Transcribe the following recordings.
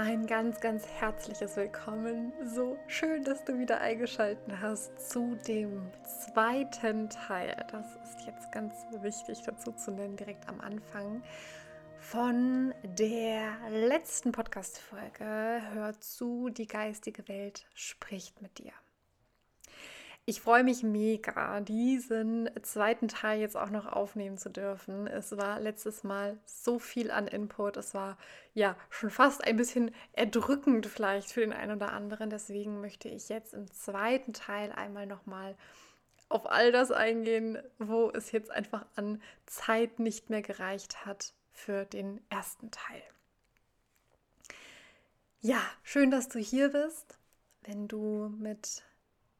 ein ganz, ganz herzliches Willkommen. So schön, dass du wieder eingeschaltet hast zu dem zweiten Teil. Das ist jetzt ganz wichtig dazu zu nennen, direkt am Anfang von der letzten Podcast-Folge. Hör zu, die geistige Welt spricht mit dir. Ich freue mich mega, diesen zweiten Teil jetzt auch noch aufnehmen zu dürfen. Es war letztes Mal so viel an Input. Es war ja schon fast ein bisschen erdrückend vielleicht für den einen oder anderen. Deswegen möchte ich jetzt im zweiten Teil einmal nochmal auf all das eingehen, wo es jetzt einfach an Zeit nicht mehr gereicht hat für den ersten Teil. Ja, schön, dass du hier bist. Wenn du mit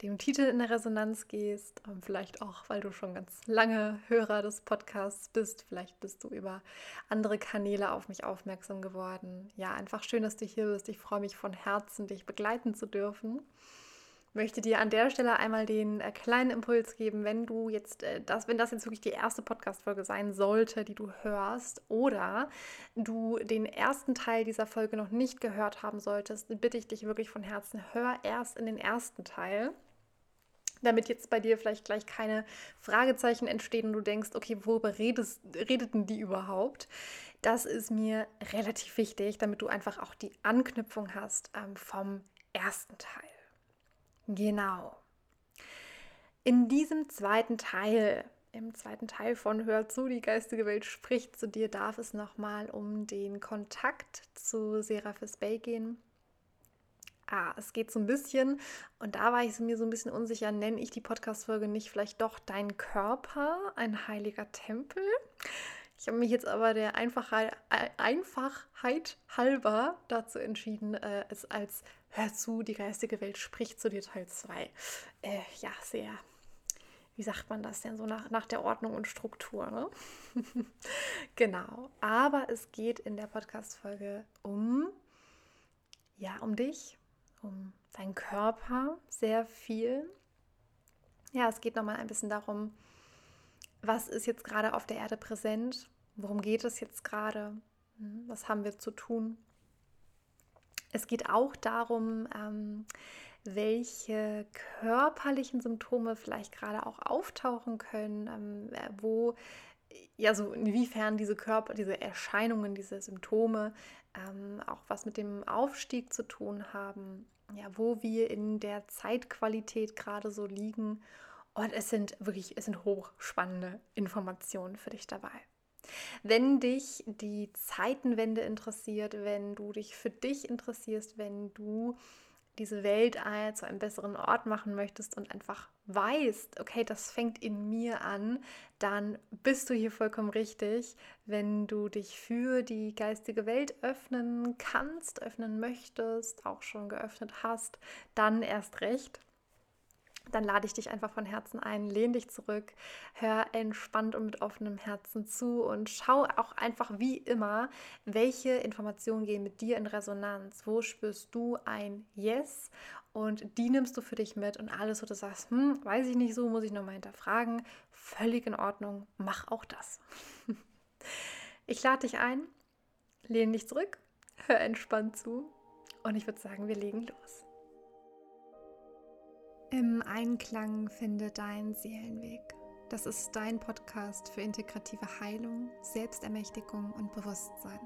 dem Titel in der Resonanz gehst, ähm, vielleicht auch, weil du schon ganz lange Hörer des Podcasts bist, vielleicht bist du über andere Kanäle auf mich aufmerksam geworden. Ja, einfach schön, dass du hier bist. Ich freue mich von Herzen, dich begleiten zu dürfen. Möchte dir an der Stelle einmal den äh, kleinen Impuls geben, wenn du jetzt äh, das, wenn das jetzt wirklich die erste Podcast-Folge sein sollte, die du hörst, oder du den ersten Teil dieser Folge noch nicht gehört haben solltest, bitte ich dich wirklich von Herzen, hör erst in den ersten Teil damit jetzt bei dir vielleicht gleich keine Fragezeichen entstehen und du denkst, okay, worüber redest, redeten die überhaupt? Das ist mir relativ wichtig, damit du einfach auch die Anknüpfung hast ähm, vom ersten Teil. Genau. In diesem zweiten Teil, im zweiten Teil von Hör zu, die geistige Welt spricht zu dir, darf es nochmal um den Kontakt zu Seraphis Bay gehen ah, es geht so ein bisschen, und da war ich mir so ein bisschen unsicher, nenne ich die Podcast-Folge nicht vielleicht doch dein Körper, ein heiliger Tempel? Ich habe mich jetzt aber der Einfachheit, Einfachheit halber dazu entschieden, äh, es als Hör zu, die geistige Welt spricht zu dir Teil 2. Äh, ja, sehr, wie sagt man das denn so nach, nach der Ordnung und Struktur? Ne? genau, aber es geht in der Podcast-Folge um, ja, um dich, um deinen Körper sehr viel. Ja, es geht nochmal ein bisschen darum, was ist jetzt gerade auf der Erde präsent, worum geht es jetzt gerade, hm, was haben wir zu tun. Es geht auch darum, ähm, welche körperlichen Symptome vielleicht gerade auch auftauchen können, ähm, wo ja, so inwiefern diese Körper, diese Erscheinungen, diese Symptome ähm, auch was mit dem Aufstieg zu tun haben, ja, wo wir in der Zeitqualität gerade so liegen. Und es sind wirklich, es sind hochspannende Informationen für dich dabei. Wenn dich die Zeitenwende interessiert, wenn du dich für dich interessierst, wenn du diese Welt zu einem besseren Ort machen möchtest und einfach weißt, okay, das fängt in mir an, dann bist du hier vollkommen richtig. Wenn du dich für die geistige Welt öffnen kannst, öffnen möchtest, auch schon geöffnet hast, dann erst recht dann lade ich dich einfach von Herzen ein, lehn dich zurück, hör entspannt und mit offenem Herzen zu und schau auch einfach wie immer, welche Informationen gehen mit dir in Resonanz. Wo spürst du ein Yes und die nimmst du für dich mit und alles, wo du sagst, hm, weiß ich nicht so, muss ich nochmal hinterfragen, völlig in Ordnung, mach auch das. Ich lade dich ein, lehn dich zurück, hör entspannt zu und ich würde sagen, wir legen los. Im Einklang finde dein Seelenweg. Das ist dein Podcast für integrative Heilung, Selbstermächtigung und Bewusstsein.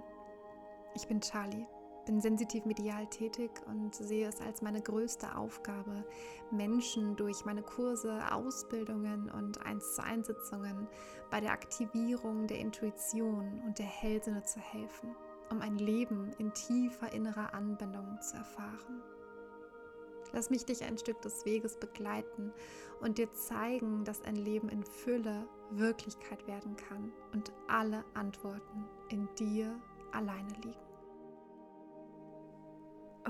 Ich bin Charlie, bin sensitiv medial tätig und sehe es als meine größte Aufgabe, Menschen durch meine Kurse, Ausbildungen und 1 zu 1 Sitzungen bei der Aktivierung der Intuition und der Hellsinne zu helfen, um ein Leben in tiefer innerer Anbindung zu erfahren. Lass mich dich ein Stück des Weges begleiten und dir zeigen, dass ein Leben in Fülle Wirklichkeit werden kann und alle Antworten in dir alleine liegen.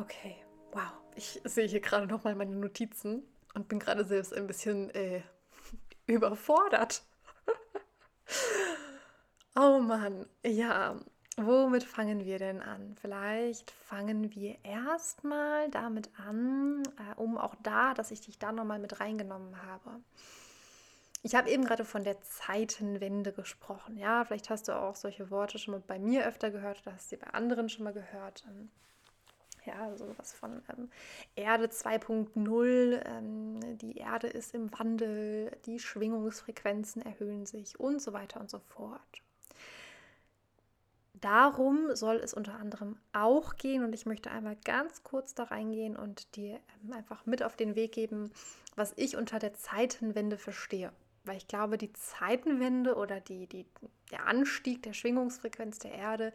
Okay, wow. Ich sehe hier gerade noch mal meine Notizen und bin gerade selbst ein bisschen äh, überfordert. oh Mann, ja. Womit fangen wir denn an? Vielleicht fangen wir erstmal damit an, äh, um auch da, dass ich dich da nochmal mit reingenommen habe. Ich habe eben gerade von der Zeitenwende gesprochen. Ja, vielleicht hast du auch solche Worte schon mal bei mir öfter gehört oder hast sie bei anderen schon mal gehört. Ähm, Ja, so was von ähm, Erde 2.0, ähm, die Erde ist im Wandel, die Schwingungsfrequenzen erhöhen sich und so weiter und so fort. Darum soll es unter anderem auch gehen und ich möchte einmal ganz kurz da reingehen und dir ähm, einfach mit auf den Weg geben, was ich unter der Zeitenwende verstehe. Weil ich glaube, die Zeitenwende oder die, die, der Anstieg der Schwingungsfrequenz der Erde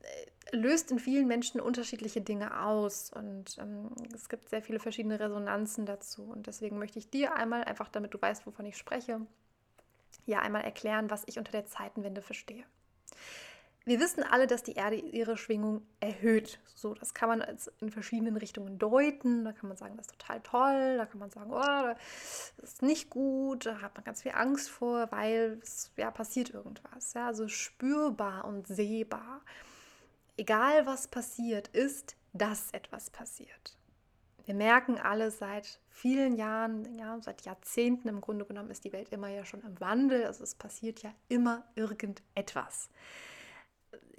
äh, löst in vielen Menschen unterschiedliche Dinge aus und ähm, es gibt sehr viele verschiedene Resonanzen dazu. Und deswegen möchte ich dir einmal, einfach damit du weißt, wovon ich spreche, ja einmal erklären, was ich unter der Zeitenwende verstehe. Wir wissen alle, dass die Erde ihre Schwingung erhöht. So, das kann man in verschiedenen Richtungen deuten. Da kann man sagen, das ist total toll. Da kann man sagen, oh, das ist nicht gut. Da hat man ganz viel Angst vor, weil es ja passiert irgendwas. Ja, also spürbar und sehbar. Egal was passiert, ist, dass etwas passiert. Wir merken alle seit vielen Jahren, ja, seit Jahrzehnten im Grunde genommen ist die Welt immer ja schon im Wandel. Also es passiert ja immer irgendetwas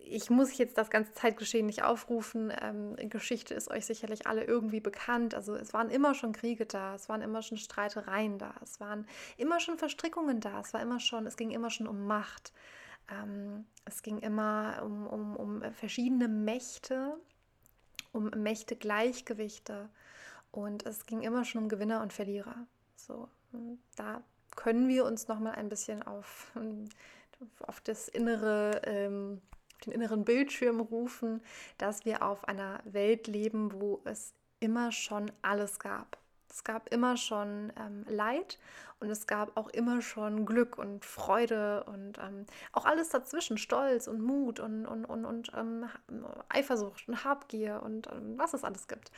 ich muss jetzt das ganze Zeitgeschehen nicht aufrufen. Ähm, Geschichte ist euch sicherlich alle irgendwie bekannt. Also es waren immer schon Kriege da, es waren immer schon Streitereien da, es waren immer schon Verstrickungen da, es war immer schon, es ging immer schon um Macht. Ähm, es ging immer um, um, um verschiedene Mächte, um Mächtegleichgewichte und es ging immer schon um Gewinner und Verlierer. So, da können wir uns noch mal ein bisschen auf, auf das innere ähm, den inneren Bildschirm rufen, dass wir auf einer Welt leben, wo es immer schon alles gab. Es gab immer schon ähm, Leid und es gab auch immer schon Glück und Freude und ähm, auch alles dazwischen, Stolz und Mut und, und, und, und ähm, Eifersucht und Habgier und ähm, was es alles gibt.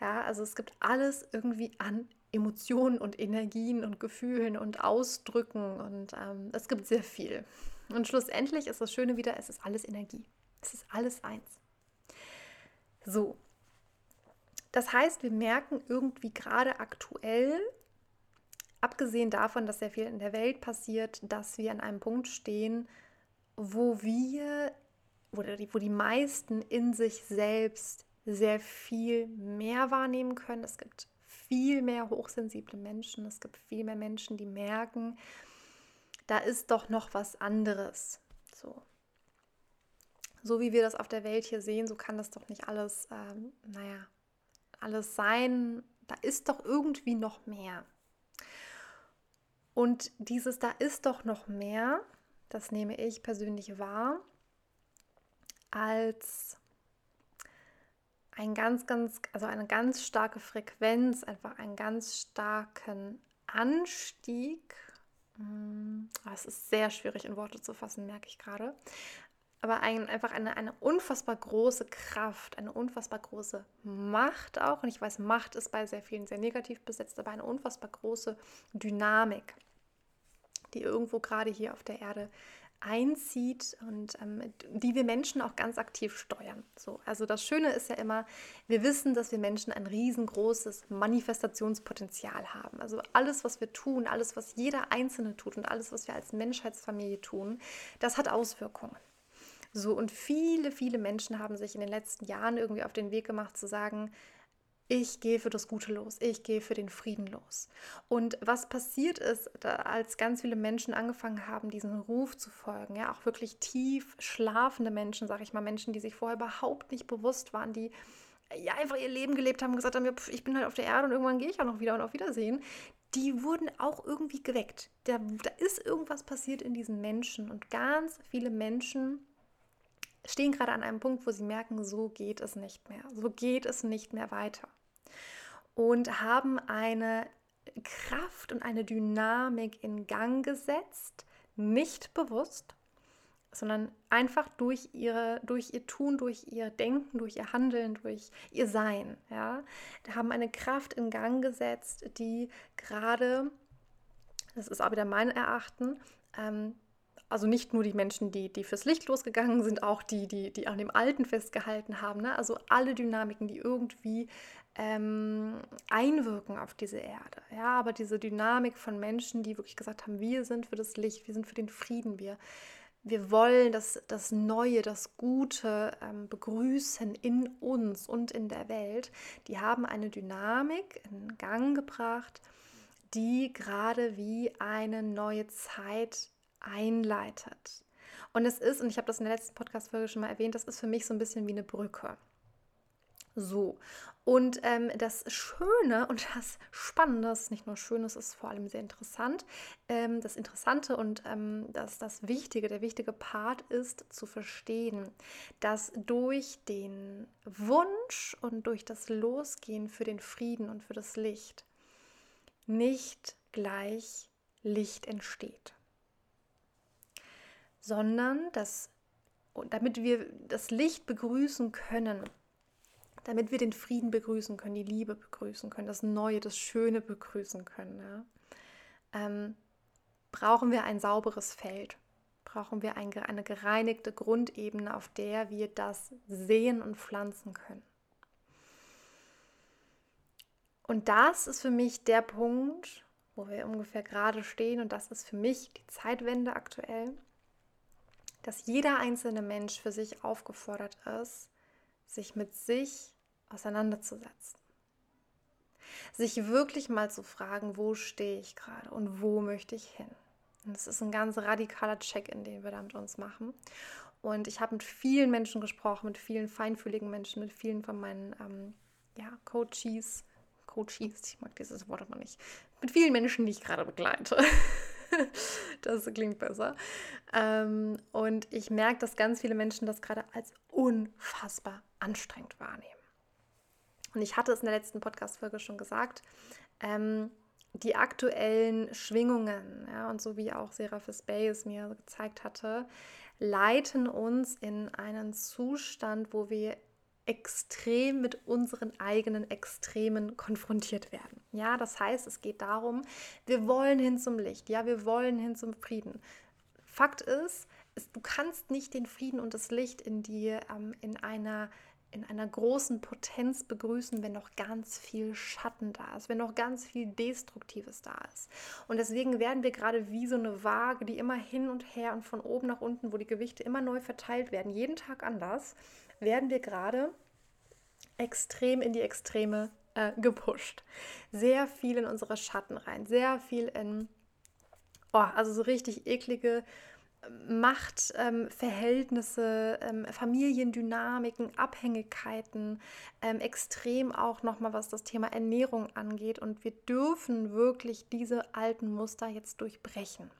Ja, also es gibt alles irgendwie an Emotionen und Energien und Gefühlen und Ausdrücken und ähm, es gibt sehr viel. Und schlussendlich ist das Schöne wieder, es ist alles Energie. Es ist alles eins. So. Das heißt, wir merken irgendwie gerade aktuell, abgesehen davon, dass sehr viel in der Welt passiert, dass wir an einem Punkt stehen, wo wir, wo die, wo die meisten in sich selbst sehr viel mehr wahrnehmen können. Es gibt viel mehr hochsensible Menschen. Es gibt viel mehr Menschen, die merken, da ist doch noch was anderes. So. So wie wir das auf der Welt hier sehen, so kann das doch nicht alles, ähm, naja, alles sein. Da ist doch irgendwie noch mehr. Und dieses Da ist doch noch mehr, das nehme ich persönlich wahr, als ein ganz, ganz, also eine ganz starke Frequenz, einfach einen ganz starken Anstieg es ist sehr schwierig in Worte zu fassen, merke ich gerade. Aber ein, einfach eine, eine unfassbar große Kraft, eine unfassbar große Macht auch. Und ich weiß, Macht ist bei sehr vielen sehr negativ besetzt, aber eine unfassbar große Dynamik, die irgendwo gerade hier auf der Erde einzieht und ähm, die wir Menschen auch ganz aktiv steuern. So, also das Schöne ist ja immer, wir wissen, dass wir Menschen ein riesengroßes Manifestationspotenzial haben. Also alles, was wir tun, alles, was jeder Einzelne tut und alles, was wir als Menschheitsfamilie tun, das hat Auswirkungen. So, und viele, viele Menschen haben sich in den letzten Jahren irgendwie auf den Weg gemacht zu sagen, ich gehe für das Gute los, ich gehe für den Frieden los. Und was passiert ist, als ganz viele Menschen angefangen haben, diesen Ruf zu folgen, ja, auch wirklich tief schlafende Menschen, sage ich mal, Menschen, die sich vorher überhaupt nicht bewusst waren, die ja einfach ihr Leben gelebt haben und gesagt haben, ich bin halt auf der Erde und irgendwann gehe ich auch noch wieder und auf Wiedersehen, die wurden auch irgendwie geweckt. Da, da ist irgendwas passiert in diesen Menschen und ganz viele Menschen stehen gerade an einem Punkt, wo sie merken, so geht es nicht mehr, so geht es nicht mehr weiter und haben eine Kraft und eine Dynamik in Gang gesetzt, nicht bewusst, sondern einfach durch, ihre, durch ihr Tun, durch ihr Denken, durch ihr Handeln, durch ihr Sein. Ja? haben eine Kraft in Gang gesetzt, die gerade, das ist auch wieder mein Erachten, ähm, also nicht nur die Menschen, die, die fürs Licht losgegangen sind, auch die, die, die an dem Alten festgehalten haben. Ne? Also alle Dynamiken, die irgendwie ähm, einwirken auf diese Erde. Ja, aber diese Dynamik von Menschen, die wirklich gesagt haben, wir sind für das Licht, wir sind für den Frieden, wir, wir wollen das, das Neue, das Gute ähm, begrüßen in uns und in der Welt, die haben eine Dynamik in Gang gebracht, die gerade wie eine neue Zeit einleitet. Und es ist, und ich habe das in der letzten Podcast-Folge schon mal erwähnt, das ist für mich so ein bisschen wie eine Brücke. So. Und ähm, das Schöne und das Spannende, ist nicht nur schön, es ist vor allem sehr interessant. Ähm, das Interessante und ähm, das, das Wichtige, der wichtige Part ist zu verstehen, dass durch den Wunsch und durch das Losgehen für den Frieden und für das Licht nicht gleich Licht entsteht, sondern dass damit wir das Licht begrüßen können, damit wir den Frieden begrüßen können, die Liebe begrüßen können, das Neue, das Schöne begrüßen können, ja, ähm, brauchen wir ein sauberes Feld, brauchen wir ein, eine gereinigte Grundebene, auf der wir das sehen und pflanzen können. Und das ist für mich der Punkt, wo wir ungefähr gerade stehen, und das ist für mich die Zeitwende aktuell, dass jeder einzelne Mensch für sich aufgefordert ist, sich mit sich auseinanderzusetzen. Sich wirklich mal zu fragen, wo stehe ich gerade und wo möchte ich hin. Und das ist ein ganz radikaler Check-in, den wir da mit uns machen. Und ich habe mit vielen Menschen gesprochen, mit vielen feinfühligen Menschen, mit vielen von meinen ähm, ja, Coaches, Coaches, ich mag dieses Wort aber nicht, mit vielen Menschen, die ich gerade begleite. das klingt besser. Ähm, und ich merke, dass ganz viele Menschen das gerade als unfassbar anstrengend wahrnehmen. Und ich hatte es in der letzten Podcast-Folge schon gesagt, ähm, die aktuellen Schwingungen, ja, und so wie auch Seraphis Bay es mir gezeigt hatte, leiten uns in einen Zustand, wo wir extrem mit unseren eigenen Extremen konfrontiert werden. Ja, das heißt, es geht darum, wir wollen hin zum Licht, ja, wir wollen hin zum Frieden. Fakt ist, du kannst nicht den Frieden und das Licht in dir ähm, in einer in einer großen Potenz begrüßen, wenn noch ganz viel Schatten da ist, wenn noch ganz viel Destruktives da ist. Und deswegen werden wir gerade wie so eine Waage, die immer hin und her und von oben nach unten, wo die Gewichte immer neu verteilt werden, jeden Tag anders, werden wir gerade extrem in die Extreme äh, gepusht. Sehr viel in unsere Schatten rein, sehr viel in, oh, also so richtig eklige Machtverhältnisse, ähm, ähm, Familiendynamiken, Abhängigkeiten, ähm, extrem auch nochmal, was das Thema Ernährung angeht. Und wir dürfen wirklich diese alten Muster jetzt durchbrechen.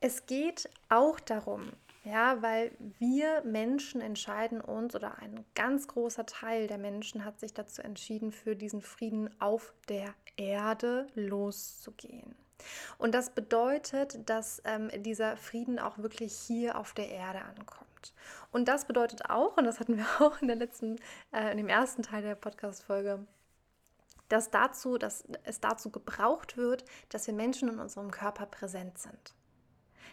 Es geht auch darum, ja, weil wir Menschen entscheiden uns oder ein ganz großer Teil der Menschen hat sich dazu entschieden, für diesen Frieden auf der Erde loszugehen. Und das bedeutet, dass ähm, dieser Frieden auch wirklich hier auf der Erde ankommt. Und das bedeutet auch, und das hatten wir auch in der letzten, äh, in dem ersten Teil der Podcast-Folge, dass, dazu, dass es dazu gebraucht wird, dass wir Menschen in unserem Körper präsent sind.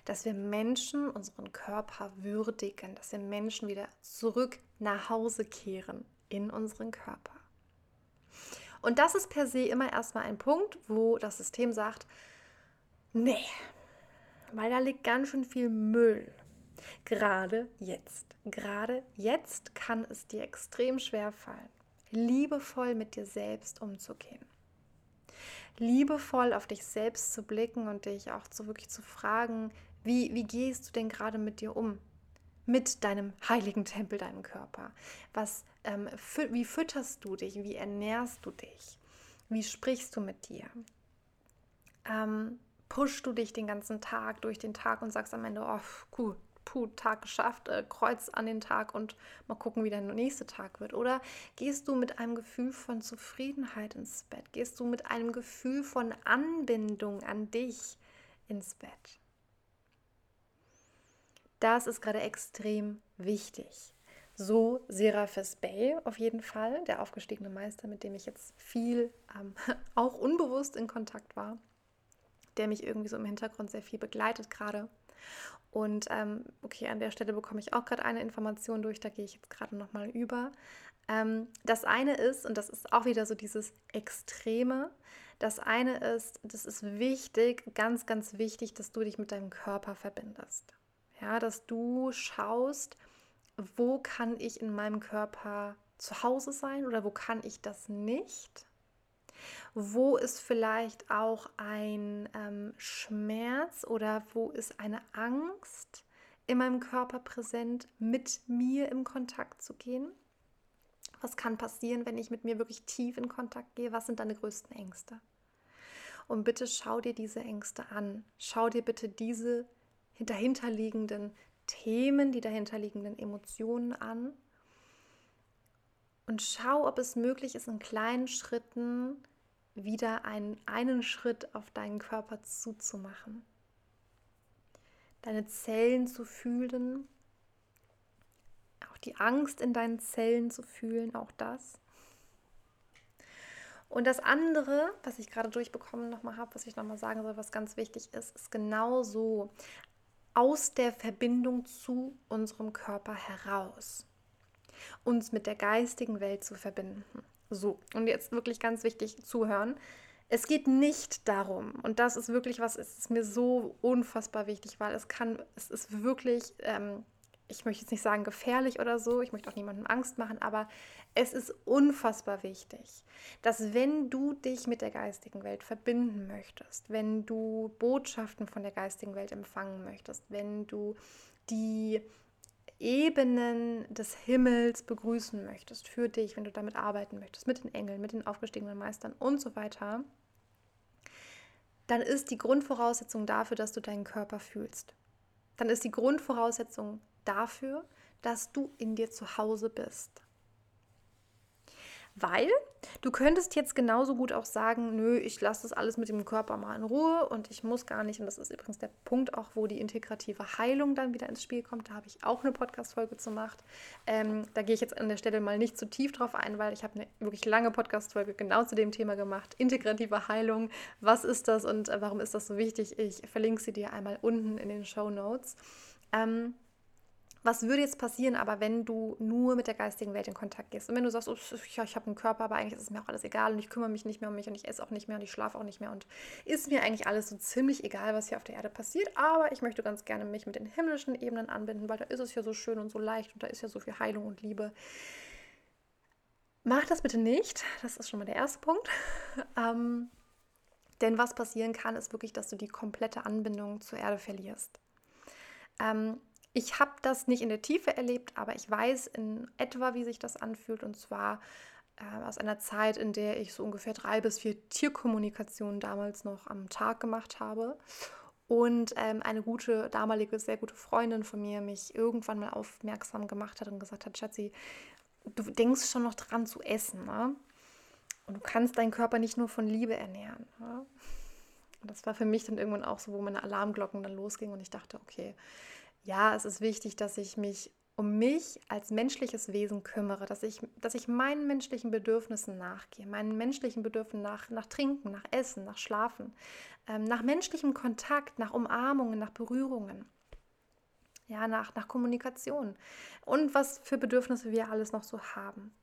Dass wir Menschen unseren Körper würdigen, dass wir Menschen wieder zurück nach Hause kehren in unseren Körper. Und das ist per se immer erstmal ein Punkt, wo das System sagt, Nee, weil da liegt ganz schön viel Müll. Gerade jetzt. Gerade jetzt kann es dir extrem schwer fallen, liebevoll mit dir selbst umzugehen. Liebevoll auf dich selbst zu blicken und dich auch zu wirklich zu fragen, wie, wie gehst du denn gerade mit dir um? Mit deinem heiligen Tempel, deinem Körper. Was, ähm, fü wie fütterst du dich? Wie ernährst du dich? Wie sprichst du mit dir? Ähm, pushst du dich den ganzen Tag durch den Tag und sagst am Ende, oh, cool, puh, Tag geschafft, äh, Kreuz an den Tag und mal gucken, wie der nächste Tag wird? Oder gehst du mit einem Gefühl von Zufriedenheit ins Bett? Gehst du mit einem Gefühl von Anbindung an dich ins Bett? Das ist gerade extrem wichtig. So Seraphis Bay auf jeden Fall, der aufgestiegene Meister, mit dem ich jetzt viel ähm, auch unbewusst in Kontakt war der mich irgendwie so im Hintergrund sehr viel begleitet gerade. Und ähm, okay, an der Stelle bekomme ich auch gerade eine Information durch, da gehe ich jetzt gerade nochmal über. Ähm, das eine ist, und das ist auch wieder so dieses Extreme, Das eine ist, das ist wichtig, ganz, ganz wichtig, dass du dich mit deinem Körper verbindest. Ja, dass du schaust, wo kann ich in meinem Körper zu Hause sein oder wo kann ich das nicht? Wo ist vielleicht auch ein ähm, Schmerz oder wo ist eine Angst in meinem Körper präsent, mit mir im Kontakt zu gehen? Was kann passieren, wenn ich mit mir wirklich tief in Kontakt gehe? Was sind deine größten Ängste? Und bitte schau dir diese Ängste an. Schau dir bitte diese dahinterliegenden Themen, die dahinterliegenden Emotionen an. Und schau, ob es möglich ist, in kleinen Schritten wieder einen, einen Schritt auf deinen Körper zuzumachen. Deine Zellen zu fühlen, auch die Angst in deinen Zellen zu fühlen, auch das. Und das andere, was ich gerade durchbekommen nochmal habe, was ich nochmal sagen soll, was ganz wichtig ist, ist genau so aus der Verbindung zu unserem Körper heraus uns mit der geistigen Welt zu verbinden. So, und jetzt wirklich ganz wichtig zuhören. Es geht nicht darum, und das ist wirklich was, ist mir so unfassbar wichtig, weil es kann, es ist wirklich ähm, ich möchte jetzt nicht sagen gefährlich oder so, ich möchte auch niemandem Angst machen, aber es ist unfassbar wichtig, dass wenn du dich mit der geistigen Welt verbinden möchtest, wenn du Botschaften von der geistigen Welt empfangen möchtest, wenn du die Ebenen des Himmels begrüßen möchtest für dich, wenn du damit arbeiten möchtest, mit den Engeln, mit den aufgestiegenen Meistern und so weiter, dann ist die Grundvoraussetzung dafür, dass du deinen Körper fühlst. Dann ist die Grundvoraussetzung dafür, dass du in dir zu Hause bist. Weil du könntest jetzt genauso gut auch sagen, nö, ich lasse das alles mit dem Körper mal in Ruhe und ich muss gar nicht. Und das ist übrigens der Punkt auch, wo die integrative Heilung dann wieder ins Spiel kommt. Da habe ich auch eine Podcast-Folge zu gemacht. Ähm, da gehe ich jetzt an der Stelle mal nicht zu tief drauf ein, weil ich habe eine wirklich lange Podcast-Folge genau zu dem Thema gemacht. Integrative Heilung, was ist das und äh, warum ist das so wichtig? Ich verlinke sie dir einmal unten in den Show Notes. Ähm, was würde jetzt passieren, aber wenn du nur mit der geistigen Welt in Kontakt gehst? Und wenn du sagst, oh, ja, ich habe einen Körper, aber eigentlich ist es mir auch alles egal und ich kümmere mich nicht mehr um mich und ich esse auch nicht mehr und ich schlafe auch nicht mehr und ist mir eigentlich alles so ziemlich egal, was hier auf der Erde passiert, aber ich möchte ganz gerne mich mit den himmlischen Ebenen anbinden, weil da ist es ja so schön und so leicht und da ist ja so viel Heilung und Liebe. Mach das bitte nicht. Das ist schon mal der erste Punkt. ähm, denn was passieren kann, ist wirklich, dass du die komplette Anbindung zur Erde verlierst. Ähm, ich habe das nicht in der Tiefe erlebt, aber ich weiß in etwa, wie sich das anfühlt. Und zwar äh, aus einer Zeit, in der ich so ungefähr drei bis vier Tierkommunikationen damals noch am Tag gemacht habe. Und ähm, eine gute, damalige, sehr gute Freundin von mir mich irgendwann mal aufmerksam gemacht hat und gesagt hat, Schatzi, du denkst schon noch dran zu essen. Ne? Und du kannst deinen Körper nicht nur von Liebe ernähren. Ne? Und das war für mich dann irgendwann auch so, wo meine Alarmglocken dann losgingen und ich dachte, okay, ja, es ist wichtig, dass ich mich um mich als menschliches Wesen kümmere, dass ich, dass ich meinen menschlichen Bedürfnissen nachgehe, meinen menschlichen Bedürfnissen nach, nach Trinken, nach Essen, nach Schlafen, ähm, nach menschlichem Kontakt, nach Umarmungen, nach Berührungen, ja, nach, nach Kommunikation und was für Bedürfnisse wir alles noch so haben.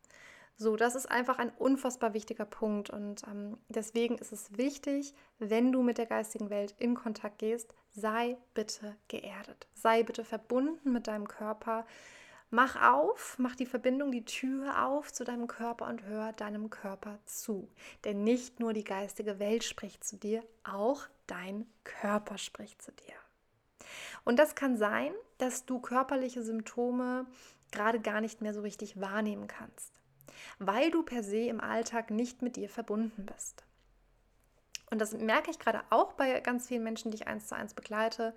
So, das ist einfach ein unfassbar wichtiger Punkt und ähm, deswegen ist es wichtig, wenn du mit der geistigen Welt in Kontakt gehst, sei bitte geerdet, sei bitte verbunden mit deinem Körper. Mach auf, mach die Verbindung, die Tür auf zu deinem Körper und hör deinem Körper zu. Denn nicht nur die geistige Welt spricht zu dir, auch dein Körper spricht zu dir. Und das kann sein, dass du körperliche Symptome gerade gar nicht mehr so richtig wahrnehmen kannst weil du per se im Alltag nicht mit dir verbunden bist. Und das merke ich gerade auch bei ganz vielen Menschen, die ich eins zu eins begleite,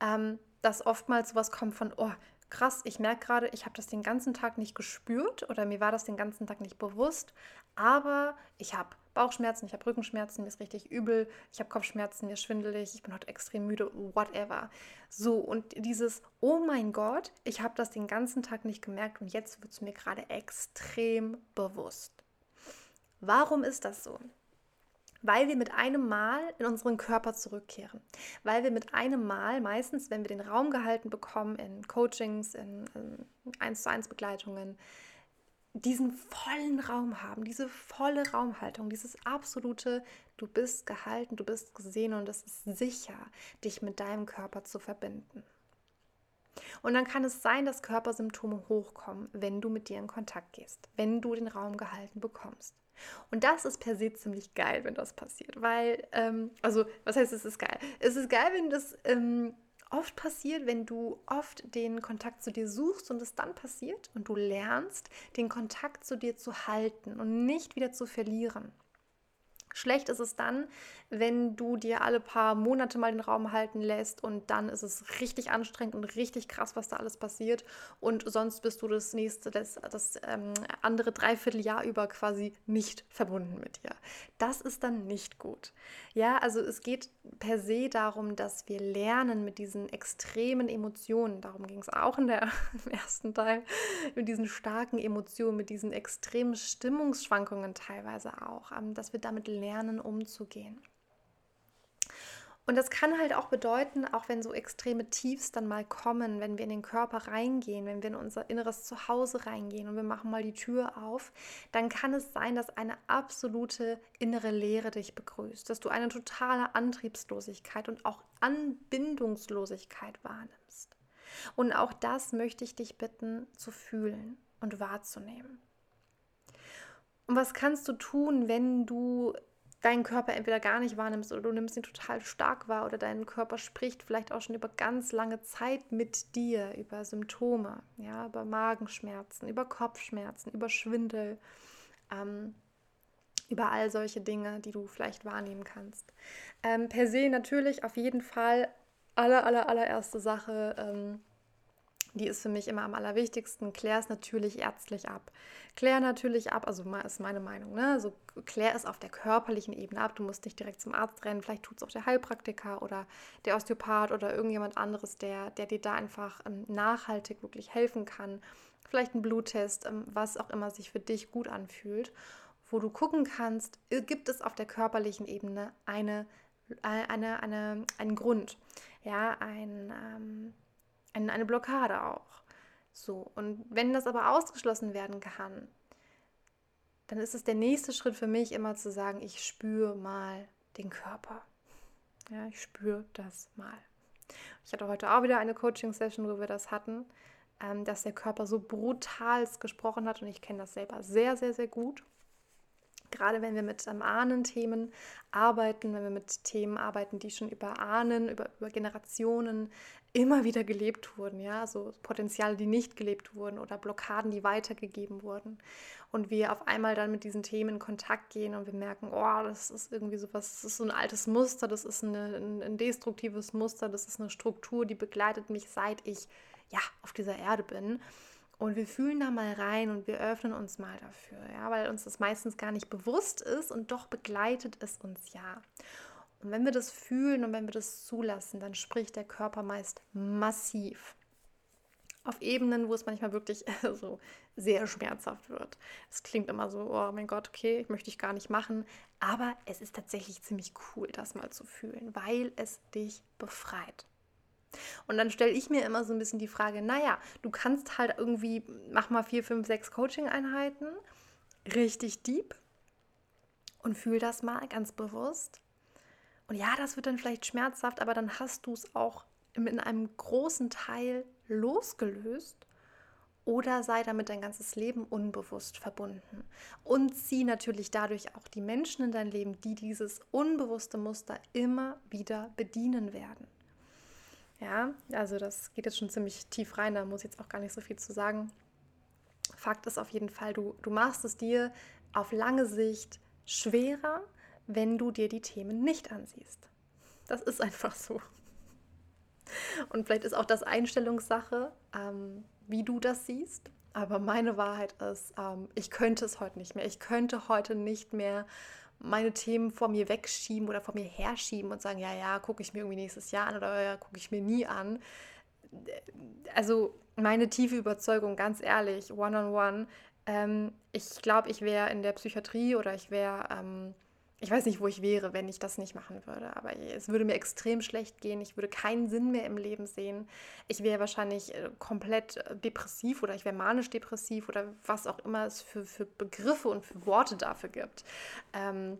ähm, dass oftmals sowas kommt von, oh, krass, ich merke gerade, ich habe das den ganzen Tag nicht gespürt oder mir war das den ganzen Tag nicht bewusst, aber ich habe Bauchschmerzen, ich habe Rückenschmerzen, mir ist richtig übel, ich habe Kopfschmerzen, mir ist schwindelig, ich bin heute extrem müde, whatever. So, und dieses, oh mein Gott, ich habe das den ganzen Tag nicht gemerkt und jetzt wird es mir gerade extrem bewusst. Warum ist das so? Weil wir mit einem Mal in unseren Körper zurückkehren. Weil wir mit einem Mal, meistens, wenn wir den Raum gehalten bekommen in Coachings, in, in 1 zu 1 Begleitungen, diesen vollen Raum haben, diese volle Raumhaltung, dieses absolute, du bist gehalten, du bist gesehen und es ist sicher, dich mit deinem Körper zu verbinden. Und dann kann es sein, dass Körpersymptome hochkommen, wenn du mit dir in Kontakt gehst, wenn du den Raum gehalten bekommst. Und das ist per se ziemlich geil, wenn das passiert, weil, ähm, also, was heißt, es ist geil? Es ist geil, wenn das ähm, oft passiert, wenn du oft den Kontakt zu dir suchst und es dann passiert und du lernst, den Kontakt zu dir zu halten und nicht wieder zu verlieren. Schlecht ist es dann, wenn du dir alle paar Monate mal den Raum halten lässt und dann ist es richtig anstrengend und richtig krass, was da alles passiert und sonst bist du das nächste, das, das ähm, andere Dreivierteljahr über quasi nicht verbunden mit dir. Das ist dann nicht gut. Ja, also es geht per se darum, dass wir lernen mit diesen extremen Emotionen, darum ging es auch in der, im ersten Teil, mit diesen starken Emotionen, mit diesen extremen Stimmungsschwankungen teilweise auch, ähm, dass wir damit lernen umzugehen. Und das kann halt auch bedeuten, auch wenn so extreme Tiefs dann mal kommen, wenn wir in den Körper reingehen, wenn wir in unser inneres Zuhause reingehen und wir machen mal die Tür auf, dann kann es sein, dass eine absolute innere Leere dich begrüßt, dass du eine totale Antriebslosigkeit und auch Anbindungslosigkeit wahrnimmst. Und auch das möchte ich dich bitten zu fühlen und wahrzunehmen. Und was kannst du tun, wenn du deinen Körper entweder gar nicht wahrnimmst oder du nimmst ihn total stark wahr oder dein Körper spricht vielleicht auch schon über ganz lange Zeit mit dir über Symptome, ja, über Magenschmerzen, über Kopfschmerzen, über Schwindel, ähm, über all solche Dinge, die du vielleicht wahrnehmen kannst. Ähm, per se natürlich auf jeden Fall aller, aller, allererste Sache. Ähm, die ist für mich immer am allerwichtigsten. Klär es natürlich ärztlich ab. Klär natürlich ab, also ist meine Meinung, ne? Also klär es auf der körperlichen Ebene ab. Du musst nicht direkt zum Arzt rennen. Vielleicht tut es auch der Heilpraktiker oder der Osteopath oder irgendjemand anderes, der, der dir da einfach ähm, nachhaltig wirklich helfen kann. Vielleicht ein Bluttest, ähm, was auch immer sich für dich gut anfühlt, wo du gucken kannst, äh, gibt es auf der körperlichen Ebene eine, äh, eine, eine, einen Grund, ja, ein. Ähm, eine, eine Blockade auch. So, und wenn das aber ausgeschlossen werden kann, dann ist es der nächste Schritt für mich immer zu sagen, ich spüre mal den Körper. Ja, ich spüre das mal. Ich hatte heute auch wieder eine Coaching-Session, wo wir das hatten, ähm, dass der Körper so brutal gesprochen hat und ich kenne das selber sehr, sehr, sehr gut. Gerade wenn wir mit ähm, Ahnenthemen arbeiten, wenn wir mit Themen arbeiten, die schon über Ahnen, über, über Generationen immer wieder gelebt wurden, ja, so Potenziale, die nicht gelebt wurden oder Blockaden, die weitergegeben wurden. Und wir auf einmal dann mit diesen Themen in Kontakt gehen und wir merken, oh, das ist irgendwie sowas, das ist so ein altes Muster, das ist eine, ein, ein destruktives Muster, das ist eine Struktur, die begleitet mich, seit ich ja auf dieser Erde bin. Und wir fühlen da mal rein und wir öffnen uns mal dafür, ja, weil uns das meistens gar nicht bewusst ist und doch begleitet es uns ja. Und wenn wir das fühlen und wenn wir das zulassen, dann spricht der Körper meist massiv. Auf Ebenen, wo es manchmal wirklich so sehr schmerzhaft wird. Es klingt immer so, oh mein Gott, okay, möchte ich gar nicht machen. Aber es ist tatsächlich ziemlich cool, das mal zu fühlen, weil es dich befreit. Und dann stelle ich mir immer so ein bisschen die Frage, naja, du kannst halt irgendwie, mach mal vier, fünf, sechs Coaching-Einheiten, richtig deep und fühl das mal ganz bewusst. Und ja, das wird dann vielleicht schmerzhaft, aber dann hast du es auch in einem großen Teil losgelöst oder sei damit dein ganzes Leben unbewusst verbunden. Und zieh natürlich dadurch auch die Menschen in dein Leben, die dieses unbewusste Muster immer wieder bedienen werden. Ja, also das geht jetzt schon ziemlich tief rein, da muss ich jetzt auch gar nicht so viel zu sagen. Fakt ist auf jeden Fall, du, du machst es dir auf lange Sicht schwerer, wenn du dir die Themen nicht ansiehst. Das ist einfach so. Und vielleicht ist auch das Einstellungssache, ähm, wie du das siehst. Aber meine Wahrheit ist, ähm, ich könnte es heute nicht mehr. Ich könnte heute nicht mehr meine Themen vor mir wegschieben oder vor mir herschieben und sagen, ja, ja, gucke ich mir irgendwie nächstes Jahr an oder ja, gucke ich mir nie an. Also meine tiefe Überzeugung, ganz ehrlich, one-on-one, -on -one, ähm, ich glaube, ich wäre in der Psychiatrie oder ich wäre ähm, ich weiß nicht, wo ich wäre, wenn ich das nicht machen würde, aber es würde mir extrem schlecht gehen. Ich würde keinen Sinn mehr im Leben sehen. Ich wäre wahrscheinlich äh, komplett äh, depressiv oder ich wäre manisch-depressiv oder was auch immer es für, für Begriffe und für Worte dafür gibt. Ähm,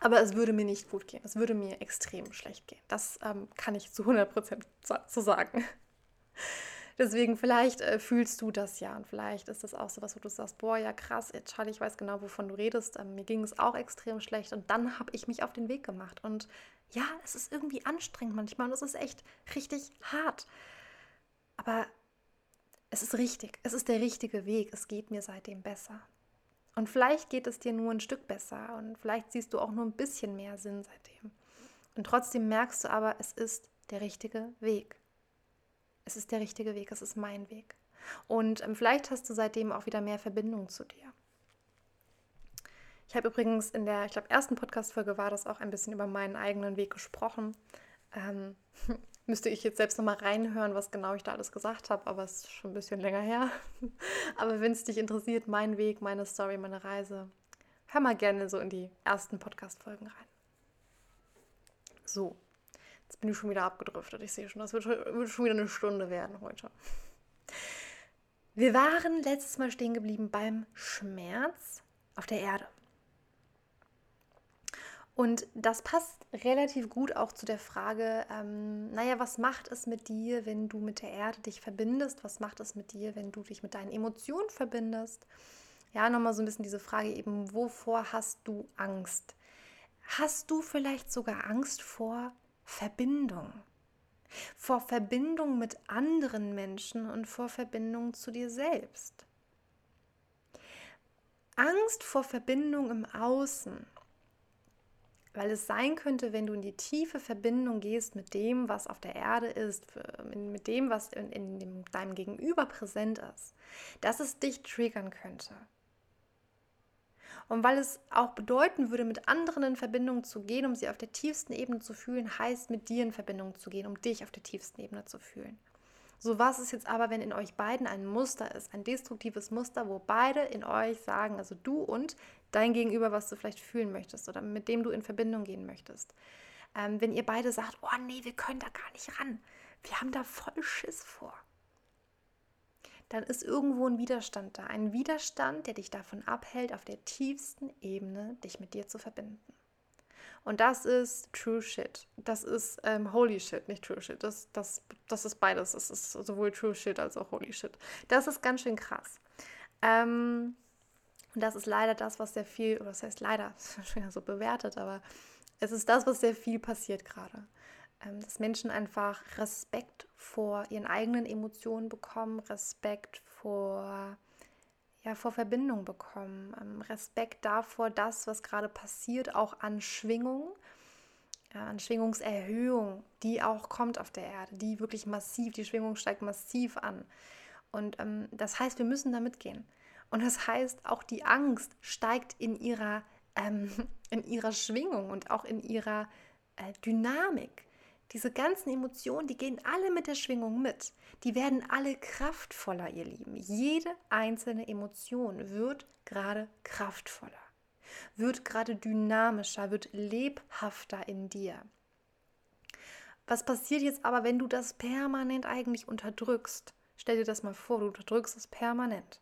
aber es würde mir nicht gut gehen. Es würde mir extrem schlecht gehen. Das ähm, kann ich zu 100 Prozent so sagen. Deswegen, vielleicht äh, fühlst du das ja und vielleicht ist das auch so was, wo du sagst, boah, ja krass, Charlie, ich weiß genau, wovon du redest. Ähm, mir ging es auch extrem schlecht und dann habe ich mich auf den Weg gemacht. Und ja, es ist irgendwie anstrengend manchmal und es ist echt richtig hart. Aber es ist richtig, es ist der richtige Weg. Es geht mir seitdem besser. Und vielleicht geht es dir nur ein Stück besser und vielleicht siehst du auch nur ein bisschen mehr Sinn seitdem. Und trotzdem merkst du aber, es ist der richtige Weg es ist der richtige Weg, es ist mein Weg. Und ähm, vielleicht hast du seitdem auch wieder mehr Verbindung zu dir. Ich habe übrigens in der, ich glaube, ersten Podcast-Folge war das auch ein bisschen über meinen eigenen Weg gesprochen. Ähm, müsste ich jetzt selbst nochmal reinhören, was genau ich da alles gesagt habe, aber es ist schon ein bisschen länger her. aber wenn es dich interessiert, mein Weg, meine Story, meine Reise, hör mal gerne so in die ersten Podcast-Folgen rein. So, Jetzt bin ich schon wieder abgedriftet. Ich sehe schon, das wird schon wieder eine Stunde werden heute. Wir waren letztes Mal stehen geblieben beim Schmerz auf der Erde. Und das passt relativ gut auch zu der Frage, ähm, naja, was macht es mit dir, wenn du mit der Erde dich verbindest? Was macht es mit dir, wenn du dich mit deinen Emotionen verbindest? Ja, nochmal so ein bisschen diese Frage eben, wovor hast du Angst? Hast du vielleicht sogar Angst vor Verbindung. Vor Verbindung mit anderen Menschen und vor Verbindung zu dir selbst. Angst vor Verbindung im Außen. Weil es sein könnte, wenn du in die tiefe Verbindung gehst mit dem, was auf der Erde ist, mit dem, was in, in deinem Gegenüber präsent ist, dass es dich triggern könnte. Und weil es auch bedeuten würde, mit anderen in Verbindung zu gehen, um sie auf der tiefsten Ebene zu fühlen, heißt mit dir in Verbindung zu gehen, um dich auf der tiefsten Ebene zu fühlen. So was ist jetzt aber, wenn in euch beiden ein Muster ist, ein destruktives Muster, wo beide in euch sagen, also du und dein Gegenüber, was du vielleicht fühlen möchtest oder mit dem du in Verbindung gehen möchtest. Ähm, wenn ihr beide sagt, oh nee, wir können da gar nicht ran, wir haben da voll Schiss vor dann ist irgendwo ein Widerstand da. Ein Widerstand, der dich davon abhält, auf der tiefsten Ebene dich mit dir zu verbinden. Und das ist True Shit. Das ist ähm, Holy Shit, nicht True Shit. Das, das, das ist beides. Das ist sowohl True Shit als auch Holy Shit. Das ist ganz schön krass. Ähm, und das ist leider das, was sehr viel, oder das heißt leider, das ist schon so bewertet, aber es ist das, was sehr viel passiert gerade. Ähm, dass Menschen einfach Respekt vor ihren eigenen Emotionen bekommen, Respekt vor, ja, vor Verbindung bekommen, ähm, Respekt davor, das, was gerade passiert, auch an Schwingung, an Schwingungserhöhung, die auch kommt auf der Erde, die wirklich massiv, die Schwingung steigt massiv an. Und ähm, das heißt, wir müssen da mitgehen. Und das heißt, auch die Angst steigt in ihrer, ähm, in ihrer Schwingung und auch in ihrer äh, Dynamik. Diese ganzen Emotionen, die gehen alle mit der Schwingung mit. Die werden alle kraftvoller, ihr Lieben. Jede einzelne Emotion wird gerade kraftvoller, wird gerade dynamischer, wird lebhafter in dir. Was passiert jetzt aber, wenn du das permanent eigentlich unterdrückst? Stell dir das mal vor, du unterdrückst es permanent.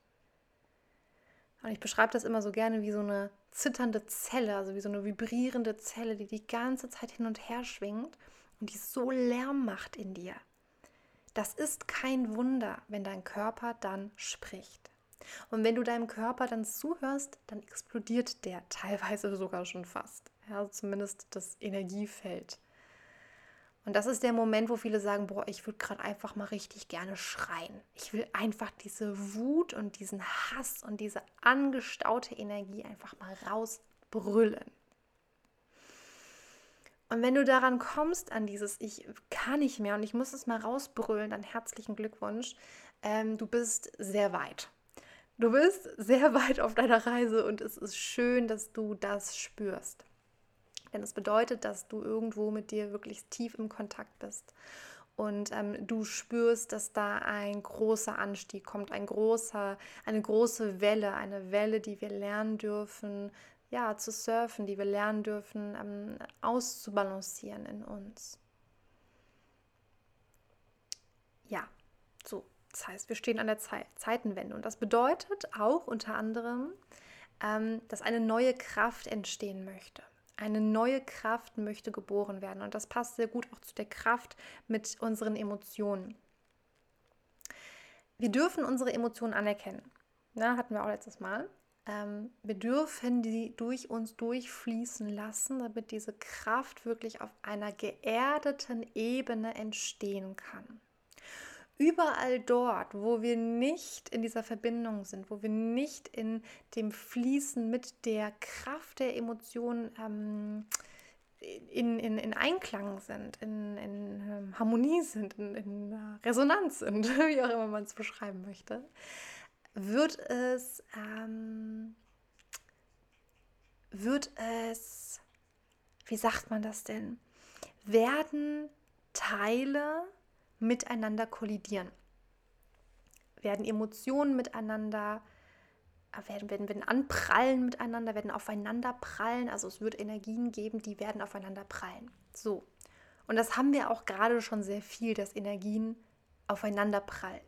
Und ich beschreibe das immer so gerne wie so eine zitternde Zelle, also wie so eine vibrierende Zelle, die die ganze Zeit hin und her schwingt und die so Lärm macht in dir. Das ist kein Wunder, wenn dein Körper dann spricht. Und wenn du deinem Körper dann zuhörst, dann explodiert der teilweise sogar schon fast. Ja, zumindest das Energiefeld. Und das ist der Moment, wo viele sagen, boah, ich würde gerade einfach mal richtig gerne schreien. Ich will einfach diese Wut und diesen Hass und diese angestaute Energie einfach mal rausbrüllen. Und wenn du daran kommst, an dieses Ich kann nicht mehr und ich muss es mal rausbrüllen, dann herzlichen Glückwunsch. Ähm, du bist sehr weit. Du bist sehr weit auf deiner Reise und es ist schön, dass du das spürst. Denn es bedeutet, dass du irgendwo mit dir wirklich tief im Kontakt bist. Und ähm, du spürst, dass da ein großer Anstieg kommt, ein großer, eine große Welle, eine Welle, die wir lernen dürfen, ja, zu surfen, die wir lernen dürfen, ähm, auszubalancieren in uns. Ja, so. Das heißt, wir stehen an der Ze Zeitenwende und das bedeutet auch unter anderem, ähm, dass eine neue Kraft entstehen möchte. Eine neue Kraft möchte geboren werden und das passt sehr gut auch zu der Kraft mit unseren Emotionen. Wir dürfen unsere Emotionen anerkennen. Na, hatten wir auch letztes Mal. Ähm, wir dürfen die durch uns durchfließen lassen, damit diese Kraft wirklich auf einer geerdeten Ebene entstehen kann. Überall dort, wo wir nicht in dieser Verbindung sind, wo wir nicht in dem Fließen mit der Kraft der Emotionen ähm, in, in, in Einklang sind, in, in ähm, Harmonie sind, in, in Resonanz sind, wie auch immer man es beschreiben möchte, wird es, ähm, wird es, wie sagt man das denn, werden Teile miteinander kollidieren, werden Emotionen miteinander äh, werden, werden, werden anprallen miteinander, werden aufeinander prallen. Also es wird Energien geben, die werden aufeinander prallen. So. Und das haben wir auch gerade schon sehr viel, dass Energien aufeinander prallen.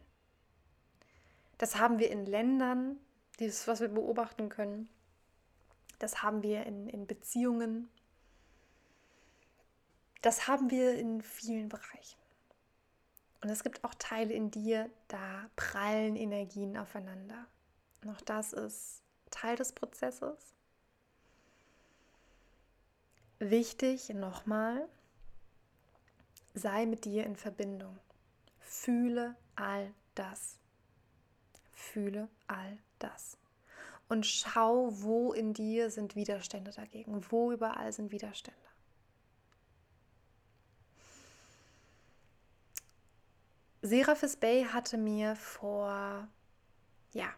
Das haben wir in Ländern, dieses, was wir beobachten können. Das haben wir in, in Beziehungen. Das haben wir in vielen Bereichen. Und es gibt auch Teile in dir, da prallen Energien aufeinander. Und auch das ist Teil des Prozesses. Wichtig nochmal, sei mit dir in Verbindung. Fühle all das fühle all das. Und schau, wo in dir sind Widerstände dagegen, wo überall sind Widerstände. Seraphis Bay hatte mir vor, ja,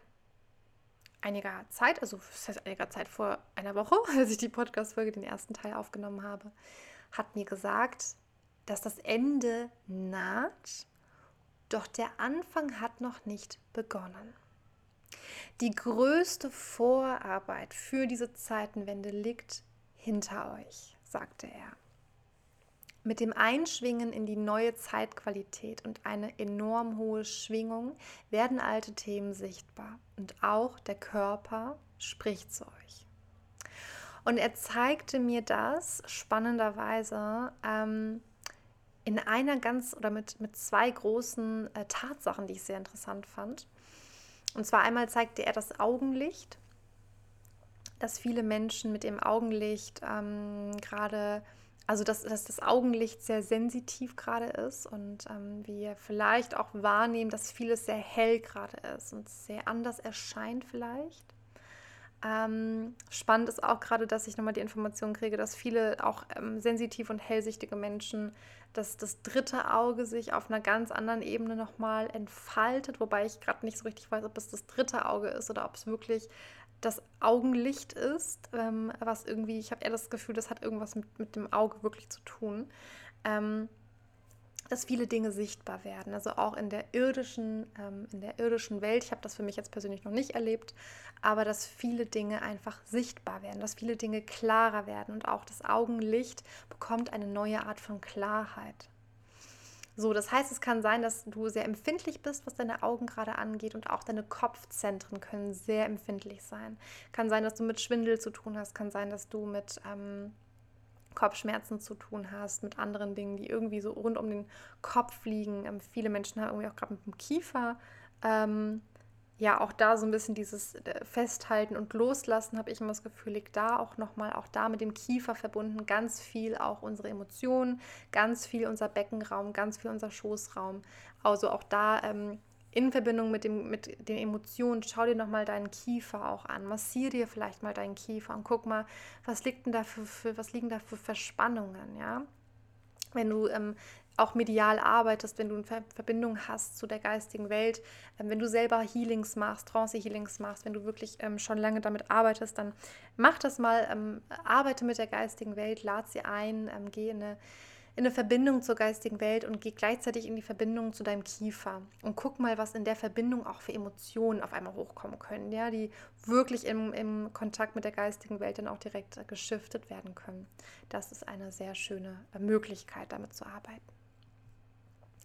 einiger Zeit, also das heißt einiger Zeit vor einer Woche, als ich die Podcast-Folge, den ersten Teil aufgenommen habe, hat mir gesagt, dass das Ende naht, doch der Anfang hat noch nicht begonnen. Die größte Vorarbeit für diese Zeitenwende liegt hinter euch, sagte er. Mit dem Einschwingen in die neue Zeitqualität und eine enorm hohe Schwingung werden alte Themen sichtbar und auch der Körper spricht zu euch. Und er zeigte mir das spannenderweise ähm, in einer ganz oder mit, mit zwei großen äh, Tatsachen, die ich sehr interessant fand. Und zwar einmal zeigte er das Augenlicht, dass viele Menschen mit dem Augenlicht ähm, gerade, also dass, dass, das Augenlicht sehr sensitiv gerade ist und ähm, wir vielleicht auch wahrnehmen, dass vieles sehr hell gerade ist und sehr anders erscheint vielleicht. Ähm, spannend ist auch gerade, dass ich nochmal die Information kriege, dass viele auch ähm, sensitiv und hellsichtige Menschen, dass das dritte Auge sich auf einer ganz anderen Ebene nochmal entfaltet, wobei ich gerade nicht so richtig weiß, ob es das dritte Auge ist oder ob es wirklich das Augenlicht ist, ähm, was irgendwie, ich habe eher das Gefühl, das hat irgendwas mit, mit dem Auge wirklich zu tun. Dass viele Dinge sichtbar werden. Also auch in der irdischen, ähm, in der irdischen Welt. Ich habe das für mich jetzt persönlich noch nicht erlebt, aber dass viele Dinge einfach sichtbar werden, dass viele Dinge klarer werden und auch das Augenlicht bekommt eine neue Art von Klarheit. So, das heißt, es kann sein, dass du sehr empfindlich bist, was deine Augen gerade angeht und auch deine Kopfzentren können sehr empfindlich sein. Kann sein, dass du mit Schwindel zu tun hast, kann sein, dass du mit ähm, Kopfschmerzen zu tun hast, mit anderen Dingen, die irgendwie so rund um den Kopf liegen. Ähm, viele Menschen haben irgendwie auch gerade mit dem Kiefer, ähm, ja, auch da so ein bisschen dieses äh, Festhalten und Loslassen, habe ich immer das Gefühl, liegt da auch nochmal, auch da mit dem Kiefer verbunden, ganz viel auch unsere Emotionen, ganz viel unser Beckenraum, ganz viel unser Schoßraum. Also auch da ähm, in Verbindung mit, dem, mit den Emotionen, schau dir nochmal deinen Kiefer auch an. Massier dir vielleicht mal deinen Kiefer und guck mal, was liegt denn da für, für was liegen da für Verspannungen, ja? Wenn du ähm, auch medial arbeitest, wenn du eine Verbindung hast zu der geistigen Welt, ähm, wenn du selber Healings machst, Trance-Healings machst, wenn du wirklich ähm, schon lange damit arbeitest, dann mach das mal, ähm, arbeite mit der geistigen Welt, lad sie ein, geh in eine in eine Verbindung zur geistigen Welt und geh gleichzeitig in die Verbindung zu deinem Kiefer und guck mal, was in der Verbindung auch für Emotionen auf einmal hochkommen können, ja, die wirklich im, im Kontakt mit der geistigen Welt dann auch direkt geschiftet werden können. Das ist eine sehr schöne Möglichkeit, damit zu arbeiten.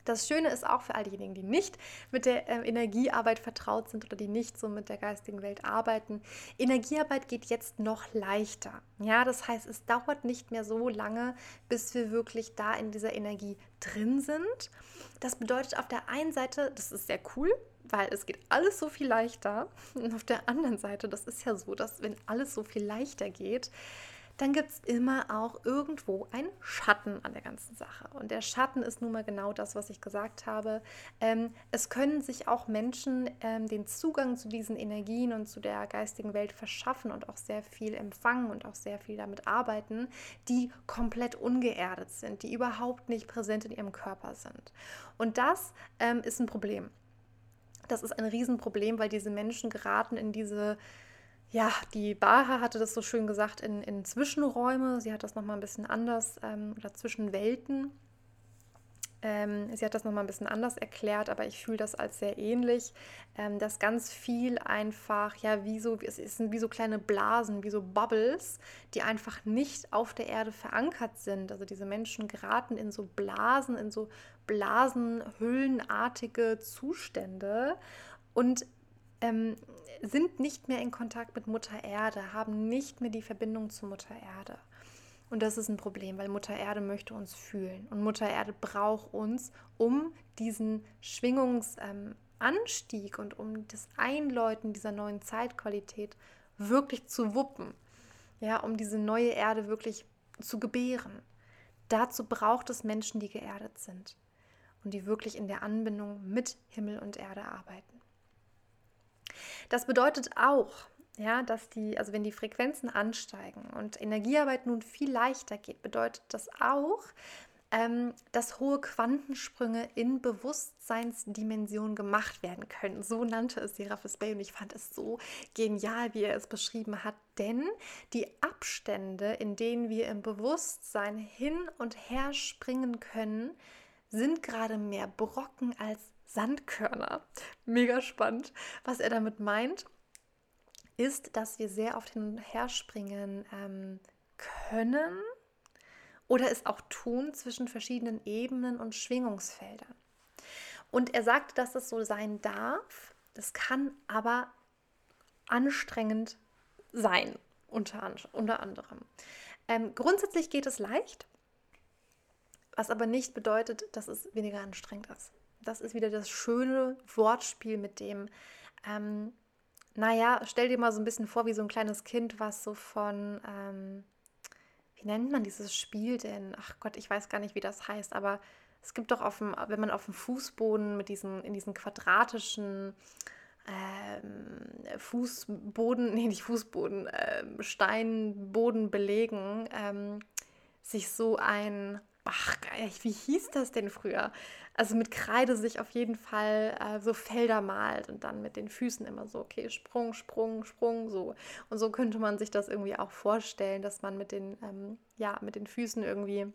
Das Schöne ist auch für all diejenigen, die nicht mit der äh, Energiearbeit vertraut sind oder die nicht so mit der geistigen Welt arbeiten. Energiearbeit geht jetzt noch leichter. Ja, das heißt, es dauert nicht mehr so lange, bis wir wirklich da in dieser Energie drin sind. Das bedeutet auf der einen Seite, das ist sehr cool, weil es geht alles so viel leichter. Und auf der anderen Seite, das ist ja so, dass wenn alles so viel leichter geht, dann gibt es immer auch irgendwo einen Schatten an der ganzen Sache. Und der Schatten ist nun mal genau das, was ich gesagt habe. Ähm, es können sich auch Menschen ähm, den Zugang zu diesen Energien und zu der geistigen Welt verschaffen und auch sehr viel empfangen und auch sehr viel damit arbeiten, die komplett ungeerdet sind, die überhaupt nicht präsent in ihrem Körper sind. Und das ähm, ist ein Problem. Das ist ein Riesenproblem, weil diese Menschen geraten in diese ja, die Baha hatte das so schön gesagt in, in Zwischenräume. Sie hat das nochmal ein bisschen anders ähm, oder Zwischenwelten. Ähm, sie hat das nochmal ein bisschen anders erklärt, aber ich fühle das als sehr ähnlich, ähm, dass ganz viel einfach, ja, wie so, es sind wie so kleine Blasen, wie so Bubbles, die einfach nicht auf der Erde verankert sind. Also diese Menschen geraten in so Blasen, in so blasenhüllenartige Zustände und ähm, sind nicht mehr in Kontakt mit Mutter Erde, haben nicht mehr die Verbindung zu Mutter Erde. Und das ist ein Problem, weil Mutter Erde möchte uns fühlen. Und Mutter Erde braucht uns, um diesen Schwingungsanstieg ähm, und um das Einläuten dieser neuen Zeitqualität wirklich zu wuppen. Ja, um diese neue Erde wirklich zu gebären. Dazu braucht es Menschen, die geerdet sind und die wirklich in der Anbindung mit Himmel und Erde arbeiten. Das bedeutet auch, ja, dass die, also wenn die Frequenzen ansteigen und Energiearbeit nun viel leichter geht, bedeutet das auch, ähm, dass hohe Quantensprünge in Bewusstseinsdimensionen gemacht werden können. So nannte es Serapis Bay und ich fand es so genial, wie er es beschrieben hat, denn die Abstände, in denen wir im Bewusstsein hin und her springen können, sind gerade mehr Brocken als Sandkörner. Mega spannend. Was er damit meint, ist, dass wir sehr oft hin und her springen ähm, können oder es auch tun zwischen verschiedenen Ebenen und Schwingungsfeldern. Und er sagt, dass es so sein darf. Das kann aber anstrengend sein, unter, unter anderem. Ähm, grundsätzlich geht es leicht, was aber nicht bedeutet, dass es weniger anstrengend ist das ist wieder das schöne Wortspiel mit dem, ähm, naja, stell dir mal so ein bisschen vor, wie so ein kleines Kind, was so von, ähm, wie nennt man dieses Spiel denn? Ach Gott, ich weiß gar nicht, wie das heißt, aber es gibt doch auf dem, wenn man auf dem Fußboden mit diesen, in diesen quadratischen ähm, Fußboden, nee, nicht Fußboden, ähm, Steinboden belegen, ähm, sich so ein ach, wie hieß das denn früher? Also mit Kreide sich auf jeden Fall äh, so Felder malt und dann mit den Füßen immer so, okay, Sprung, Sprung, Sprung, so. Und so könnte man sich das irgendwie auch vorstellen, dass man mit den, ähm, ja, mit den Füßen irgendwie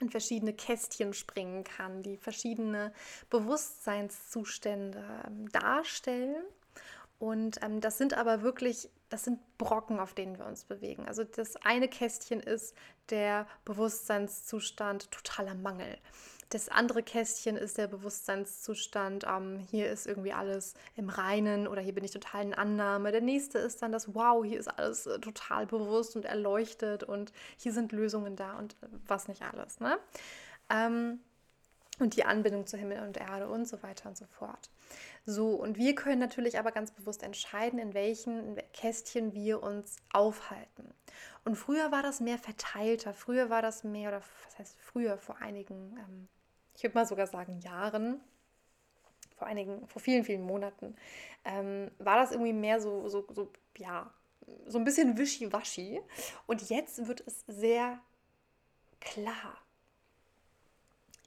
in verschiedene Kästchen springen kann, die verschiedene Bewusstseinszustände ähm, darstellen. Und ähm, das sind aber wirklich, das sind Brocken, auf denen wir uns bewegen. Also das eine Kästchen ist der Bewusstseinszustand totaler Mangel. Das andere Kästchen ist der Bewusstseinszustand, ähm, hier ist irgendwie alles im Reinen oder hier bin ich total in Annahme. Der nächste ist dann das Wow, hier ist alles äh, total bewusst und erleuchtet und hier sind Lösungen da und äh, was nicht alles. Ne? Ähm, und die Anbindung zu Himmel und Erde und so weiter und so fort. So, und wir können natürlich aber ganz bewusst entscheiden, in welchen Kästchen wir uns aufhalten. Und früher war das mehr verteilter, früher war das mehr, oder was heißt früher, vor einigen, ähm, ich würde mal sogar sagen Jahren, vor einigen, vor vielen, vielen Monaten, ähm, war das irgendwie mehr so, so, so, ja, so ein bisschen wischiwaschi. Und jetzt wird es sehr klar.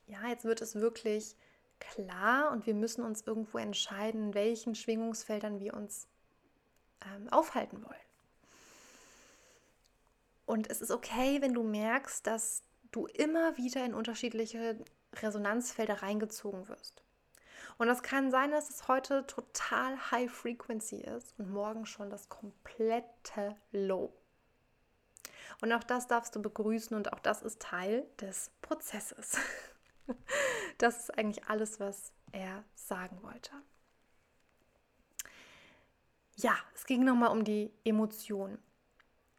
Ja, jetzt wird es wirklich klar und wir müssen uns irgendwo entscheiden, in welchen Schwingungsfeldern wir uns ähm, aufhalten wollen. Und es ist okay, wenn du merkst, dass du immer wieder in unterschiedliche Resonanzfelder reingezogen wirst. Und das kann sein, dass es heute total High Frequency ist und morgen schon das komplette Low. Und auch das darfst du begrüßen und auch das ist Teil des Prozesses. Das ist eigentlich alles, was er sagen wollte. Ja, es ging nochmal um die Emotionen.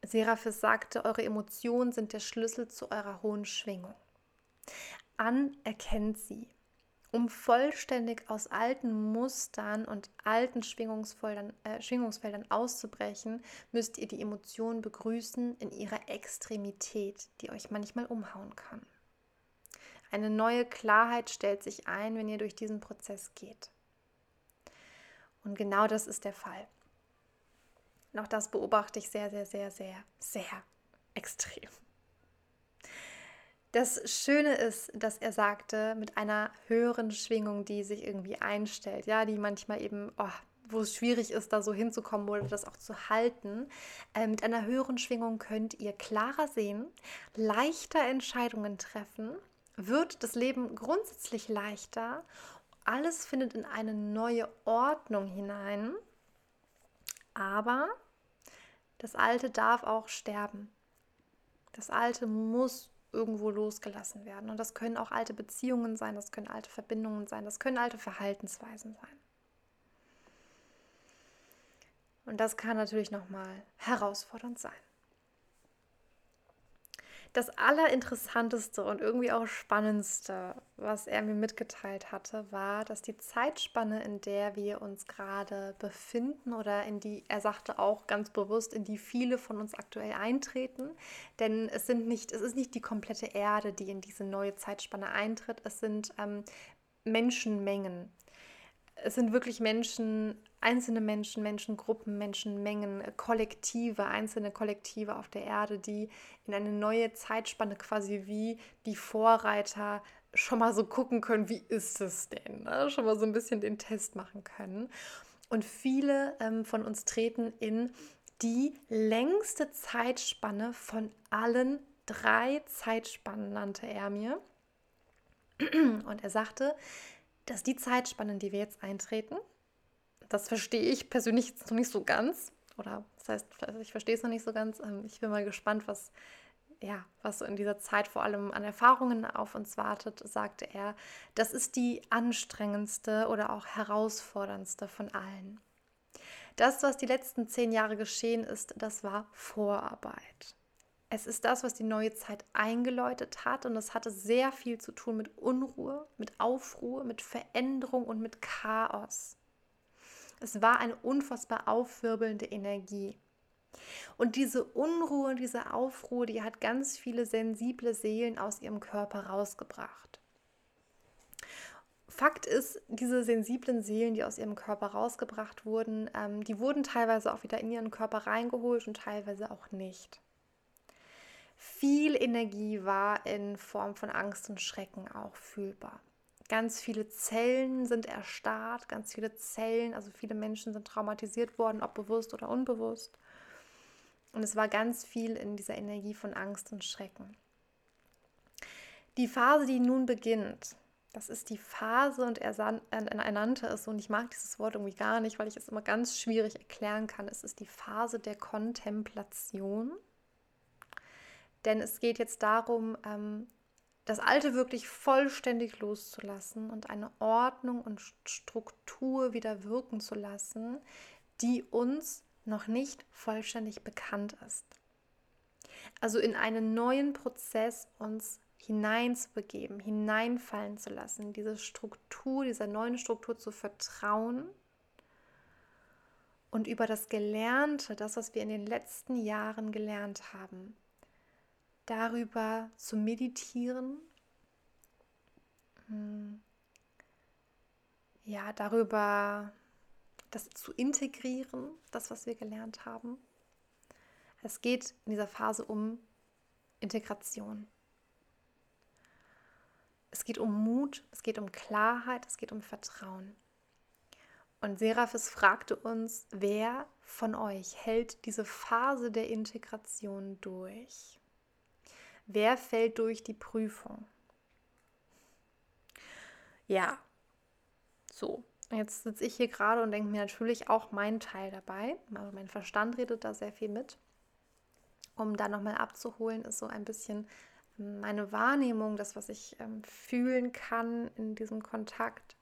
Seraphis sagte, eure Emotionen sind der Schlüssel zu eurer hohen Schwingung. Anerkennt sie. Um vollständig aus alten Mustern und alten Schwingungsfeldern, äh, Schwingungsfeldern auszubrechen, müsst ihr die Emotionen begrüßen in ihrer Extremität, die euch manchmal umhauen kann. Eine neue Klarheit stellt sich ein, wenn ihr durch diesen Prozess geht. Und genau das ist der Fall. Auch das beobachte ich sehr, sehr, sehr, sehr, sehr extrem. Das Schöne ist, dass er sagte, mit einer höheren Schwingung, die sich irgendwie einstellt, ja, die manchmal eben, oh, wo es schwierig ist, da so hinzukommen oder das auch zu halten. Äh, mit einer höheren Schwingung könnt ihr klarer sehen, leichter Entscheidungen treffen, wird das Leben grundsätzlich leichter. Alles findet in eine neue Ordnung hinein. Aber das Alte darf auch sterben. Das Alte muss irgendwo losgelassen werden. Und das können auch alte Beziehungen sein, das können alte Verbindungen sein, das können alte Verhaltensweisen sein. Und das kann natürlich nochmal herausfordernd sein. Das Allerinteressanteste und irgendwie auch Spannendste, was er mir mitgeteilt hatte, war, dass die Zeitspanne, in der wir uns gerade befinden oder in die, er sagte auch ganz bewusst, in die viele von uns aktuell eintreten, denn es sind nicht, es ist nicht die komplette Erde, die in diese neue Zeitspanne eintritt, es sind ähm, Menschenmengen. Es sind wirklich Menschen, einzelne Menschen, Menschengruppen, Menschenmengen, Kollektive, einzelne Kollektive auf der Erde, die in eine neue Zeitspanne quasi wie die Vorreiter schon mal so gucken können, wie ist es denn? Ne? Schon mal so ein bisschen den Test machen können. Und viele ähm, von uns treten in die längste Zeitspanne von allen drei Zeitspannen, nannte er mir. Und er sagte, dass die Zeitspannen, die wir jetzt eintreten, das verstehe ich persönlich jetzt noch nicht so ganz. Oder das heißt, ich verstehe es noch nicht so ganz. Ähm, ich bin mal gespannt, was, ja, was in dieser Zeit vor allem an Erfahrungen auf uns wartet, sagte er. Das ist die anstrengendste oder auch herausforderndste von allen. Das, was die letzten zehn Jahre geschehen ist, das war Vorarbeit. Es ist das, was die neue Zeit eingeläutet hat und es hatte sehr viel zu tun mit Unruhe, mit Aufruhr, mit Veränderung und mit Chaos. Es war eine unfassbar aufwirbelnde Energie. Und diese Unruhe, diese Aufruhr, die hat ganz viele sensible Seelen aus ihrem Körper rausgebracht. Fakt ist, diese sensiblen Seelen, die aus ihrem Körper rausgebracht wurden, ähm, die wurden teilweise auch wieder in ihren Körper reingeholt und teilweise auch nicht. Viel Energie war in Form von Angst und Schrecken auch fühlbar. Ganz viele Zellen sind erstarrt, ganz viele Zellen, also viele Menschen sind traumatisiert worden, ob bewusst oder unbewusst. Und es war ganz viel in dieser Energie von Angst und Schrecken. Die Phase, die nun beginnt, das ist die Phase, und er, er nannte es, und ich mag dieses Wort irgendwie gar nicht, weil ich es immer ganz schwierig erklären kann. Es ist die Phase der Kontemplation. Denn es geht jetzt darum, ähm, das Alte wirklich vollständig loszulassen und eine Ordnung und Struktur wieder wirken zu lassen, die uns noch nicht vollständig bekannt ist. Also in einen neuen Prozess uns hineinzubegeben, hineinfallen zu lassen, diese Struktur, dieser neuen Struktur zu vertrauen und über das Gelernte, das, was wir in den letzten Jahren gelernt haben, darüber zu meditieren, hm. ja, darüber das zu integrieren, das, was wir gelernt haben. Es geht in dieser Phase um Integration. Es geht um Mut, es geht um Klarheit, es geht um Vertrauen. Und Seraphis fragte uns, wer von euch hält diese Phase der Integration durch? Wer fällt durch die Prüfung? Ja, so. Jetzt sitze ich hier gerade und denke mir natürlich auch meinen Teil dabei. Also mein Verstand redet da sehr viel mit. Um da nochmal abzuholen, ist so ein bisschen meine Wahrnehmung, das, was ich ähm, fühlen kann in diesem Kontakt,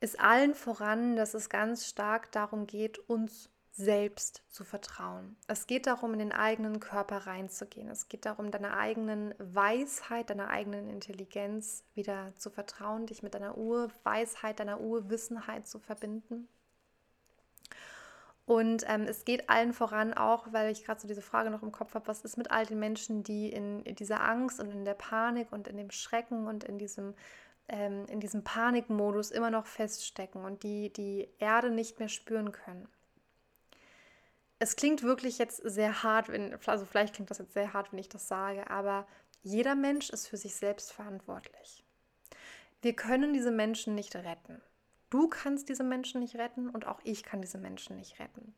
ist allen voran, dass es ganz stark darum geht, uns selbst zu vertrauen. Es geht darum, in den eigenen Körper reinzugehen. Es geht darum, deiner eigenen Weisheit, deiner eigenen Intelligenz wieder zu vertrauen, dich mit deiner Urweisheit, deiner Urwissenheit zu verbinden. Und ähm, es geht allen voran auch, weil ich gerade so diese Frage noch im Kopf habe, was ist mit all den Menschen, die in, dieser Angst und in der Panik und in dem Schrecken und in diesem, ähm, in diesem Panikmodus immer noch feststecken und die die Erde nicht mehr spüren können es klingt wirklich jetzt sehr hart, wenn, also vielleicht klingt das jetzt sehr hart, wenn ich das sage, aber jeder Mensch ist für sich selbst verantwortlich. Wir können diese Menschen nicht retten. Du kannst diese Menschen nicht retten und auch ich kann diese Menschen nicht retten.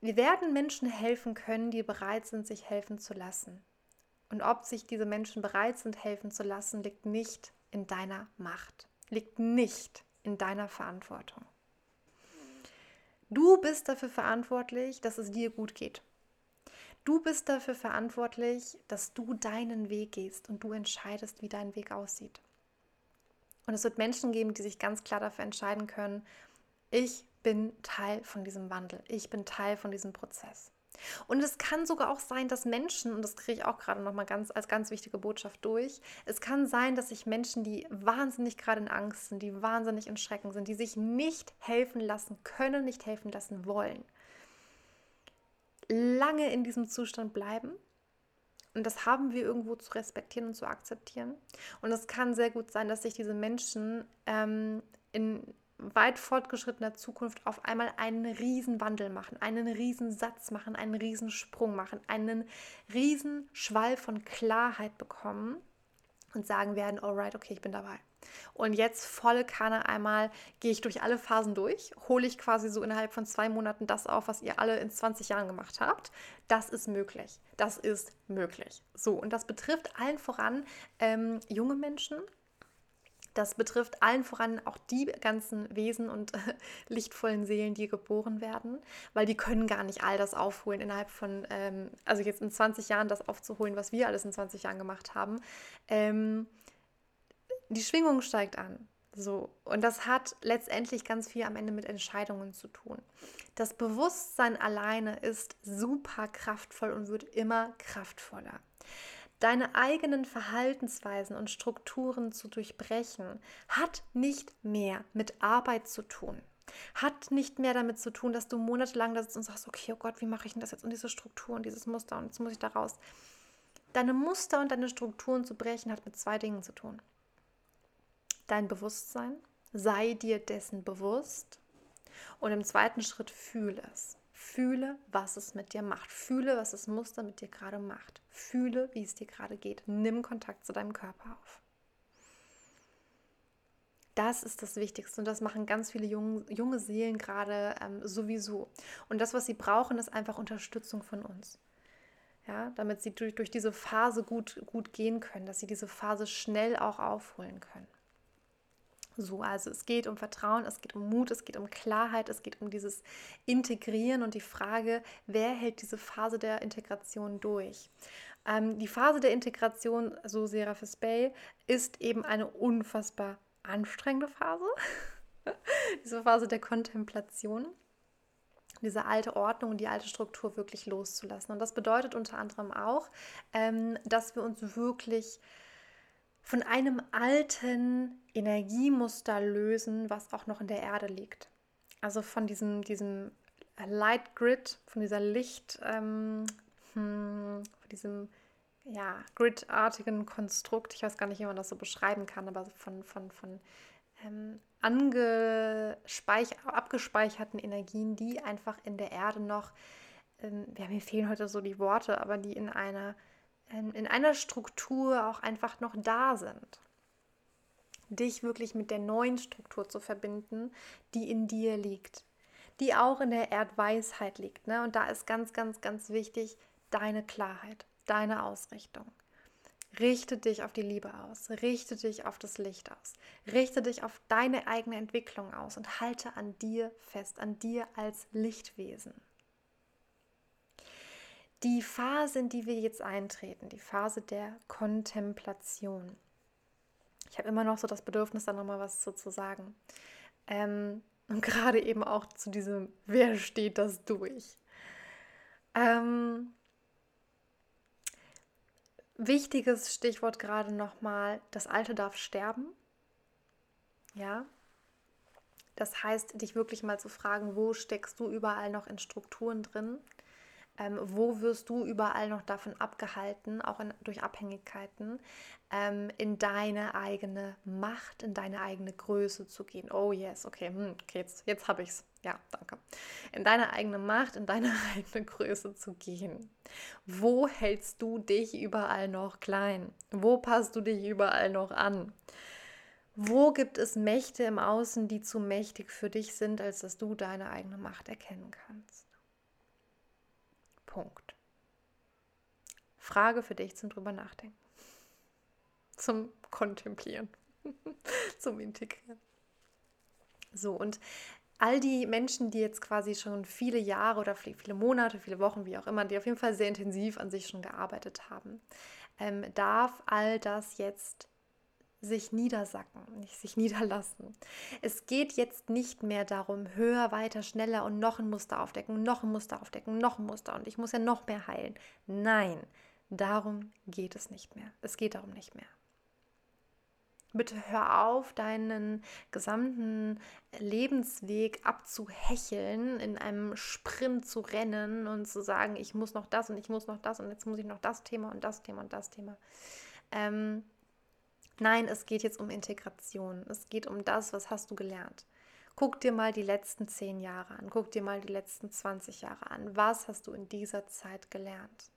Wir werden Menschen helfen können, die bereit sind, sich helfen zu lassen. Und ob sich diese Menschen bereit sind, helfen zu lassen, liegt nicht in deiner Macht, liegt nicht in deiner Verantwortung. Du bist dafür verantwortlich, dass es dir gut geht. Du bist dafür verantwortlich, dass du deinen Weg gehst und du entscheidest, wie dein Weg aussieht. Und es wird Menschen geben, die sich ganz klar dafür entscheiden können, ich bin Teil von diesem Wandel, ich bin Teil von diesem Prozess. Und es kann sogar auch sein, dass Menschen, und das kriege ich auch gerade nochmal ganz als ganz wichtige Botschaft durch, es kann sein, dass sich Menschen, die wahnsinnig gerade in Angst sind, die wahnsinnig in Schrecken sind, die sich nicht helfen lassen können, nicht helfen lassen wollen, lange in diesem Zustand bleiben. Und das haben wir irgendwo zu respektieren und zu akzeptieren. Und es kann sehr gut sein, dass sich diese Menschen ähm, in weit fortgeschrittener Zukunft auf einmal einen riesen Wandel machen, einen riesen Satz machen, einen riesen Sprung machen, einen riesen Schwall von Klarheit bekommen und sagen werden, alright, okay, ich bin dabei. Und jetzt volle Kanne einmal gehe ich durch alle Phasen durch, hole ich quasi so innerhalb von zwei Monaten das auf, was ihr alle in 20 Jahren gemacht habt. Das ist möglich. Das ist möglich. So, und das betrifft allen voran ähm, junge Menschen, das betrifft allen voran auch die ganzen Wesen und äh, lichtvollen Seelen, die geboren werden, weil die können gar nicht all das aufholen innerhalb von, ähm, also jetzt in 20 Jahren das aufzuholen, was wir alles in 20 Jahren gemacht haben. Ähm, die Schwingung steigt an. So, und das hat letztendlich ganz viel am Ende mit Entscheidungen zu tun. Das Bewusstsein alleine ist super kraftvoll und wird immer kraftvoller. Deine eigenen Verhaltensweisen und Strukturen zu durchbrechen, hat nicht mehr mit Arbeit zu tun. Hat nicht mehr damit zu tun, dass du monatelang da sitzt und sagst, okay, oh Gott, wie mache ich denn das jetzt und diese Struktur und dieses Muster und jetzt muss ich da raus. Deine Muster und deine Strukturen zu brechen hat mit zwei Dingen zu tun. Dein Bewusstsein, sei dir dessen bewusst und im zweiten Schritt fühle es. Fühle, was es mit dir macht. Fühle, was das Muster mit dir gerade macht. Fühle, wie es dir gerade geht. Nimm Kontakt zu deinem Körper auf. Das ist das Wichtigste und das machen ganz viele junge, junge Seelen gerade ähm, sowieso. Und das, was sie brauchen, ist einfach Unterstützung von uns. Ja, damit sie durch, durch diese Phase gut, gut gehen können, dass sie diese Phase schnell auch aufholen können. So, also es geht um Vertrauen, es geht um Mut, es geht um Klarheit, es geht um dieses Integrieren und die Frage, wer hält diese Phase der Integration durch? Ähm, die Phase der Integration, so Seraphis Bay, ist eben eine unfassbar anstrengende Phase. diese Phase der Kontemplation diese alte Ordnung und die alte Struktur wirklich loszulassen. Und das bedeutet unter anderem auch, ähm, dass wir uns wirklich von einem alten Energiemuster lösen, was auch noch in der Erde liegt. Also von diesem, diesem Light Grid, von dieser Licht, ähm, hm, von diesem ja, gridartigen Konstrukt, ich weiß gar nicht, wie man das so beschreiben kann, aber von, von, von ähm, abgespeicherten Energien, die einfach in der Erde noch, ähm, ja, mir fehlen heute so die Worte, aber die in einer in einer Struktur auch einfach noch da sind. Dich wirklich mit der neuen Struktur zu verbinden, die in dir liegt, die auch in der Erdweisheit liegt. Ne? Und da ist ganz, ganz, ganz wichtig deine Klarheit. deine Ausrichtung. Richte dich auf die Liebe aus, richte dich auf das Licht aus, richte dich auf deine eigene Entwicklung aus und halte an dir fest, an dir als Lichtwesen. Die Phase, in die wir jetzt eintreten, die Phase der Kontemplation. Ich habe immer noch so das Bedürfnis, da nochmal was zu, zu sagen. Ähm, und gerade eben auch zu diesem, wer steht das durch? Ähm, wichtiges Stichwort gerade nochmal, das Alte darf sterben. Ja. Das heißt, dich wirklich mal zu fragen, wo steckst du überall noch in Strukturen drin? Ähm, wo wirst du überall noch davon abgehalten, auch in, durch Abhängigkeiten, ähm, in deine eigene Macht, in deine eigene Größe zu gehen? Oh yes, okay, hm, jetzt, jetzt habe ich es. Ja, danke. In deine eigene Macht, in deine eigene Größe zu gehen. Wo hältst du dich überall noch klein? Wo passt du dich überall noch an? Wo gibt es Mächte im Außen, die zu mächtig für dich sind, als dass du deine eigene Macht erkennen kannst? Punkt. Frage für dich zum drüber nachdenken. Zum Kontemplieren. zum Integrieren. So, und all die Menschen, die jetzt quasi schon viele Jahre oder viele Monate, viele Wochen, wie auch immer, die auf jeden Fall sehr intensiv an sich schon gearbeitet haben, ähm, darf all das jetzt sich niedersacken, nicht sich niederlassen. Es geht jetzt nicht mehr darum, höher, weiter, schneller und noch ein Muster aufdecken, noch ein Muster aufdecken, noch ein Muster und ich muss ja noch mehr heilen. Nein, darum geht es nicht mehr. Es geht darum nicht mehr. Bitte hör auf, deinen gesamten Lebensweg abzuhecheln, in einem Sprint zu rennen und zu sagen, ich muss noch das und ich muss noch das und jetzt muss ich noch das Thema und das Thema und das Thema. Ähm, Nein, es geht jetzt um Integration. Es geht um das, was hast du gelernt. Guck dir mal die letzten zehn Jahre an. Guck dir mal die letzten 20 Jahre an. Was hast du in dieser Zeit gelernt?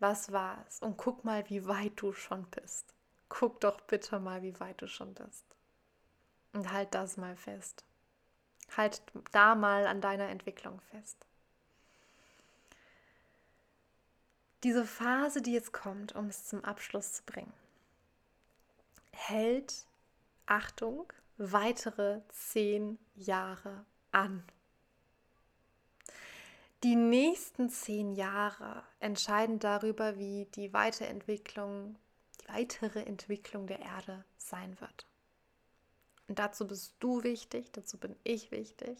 Was war es? Und guck mal, wie weit du schon bist. Guck doch bitte mal, wie weit du schon bist. Und halt das mal fest. Halt da mal an deiner Entwicklung fest. Diese Phase, die jetzt kommt, um es zum Abschluss zu bringen, hält, Achtung, weitere zehn Jahre an. Die nächsten zehn Jahre entscheiden darüber, wie die Weiterentwicklung, die weitere Entwicklung der Erde sein wird. Und dazu bist du wichtig, dazu bin ich wichtig.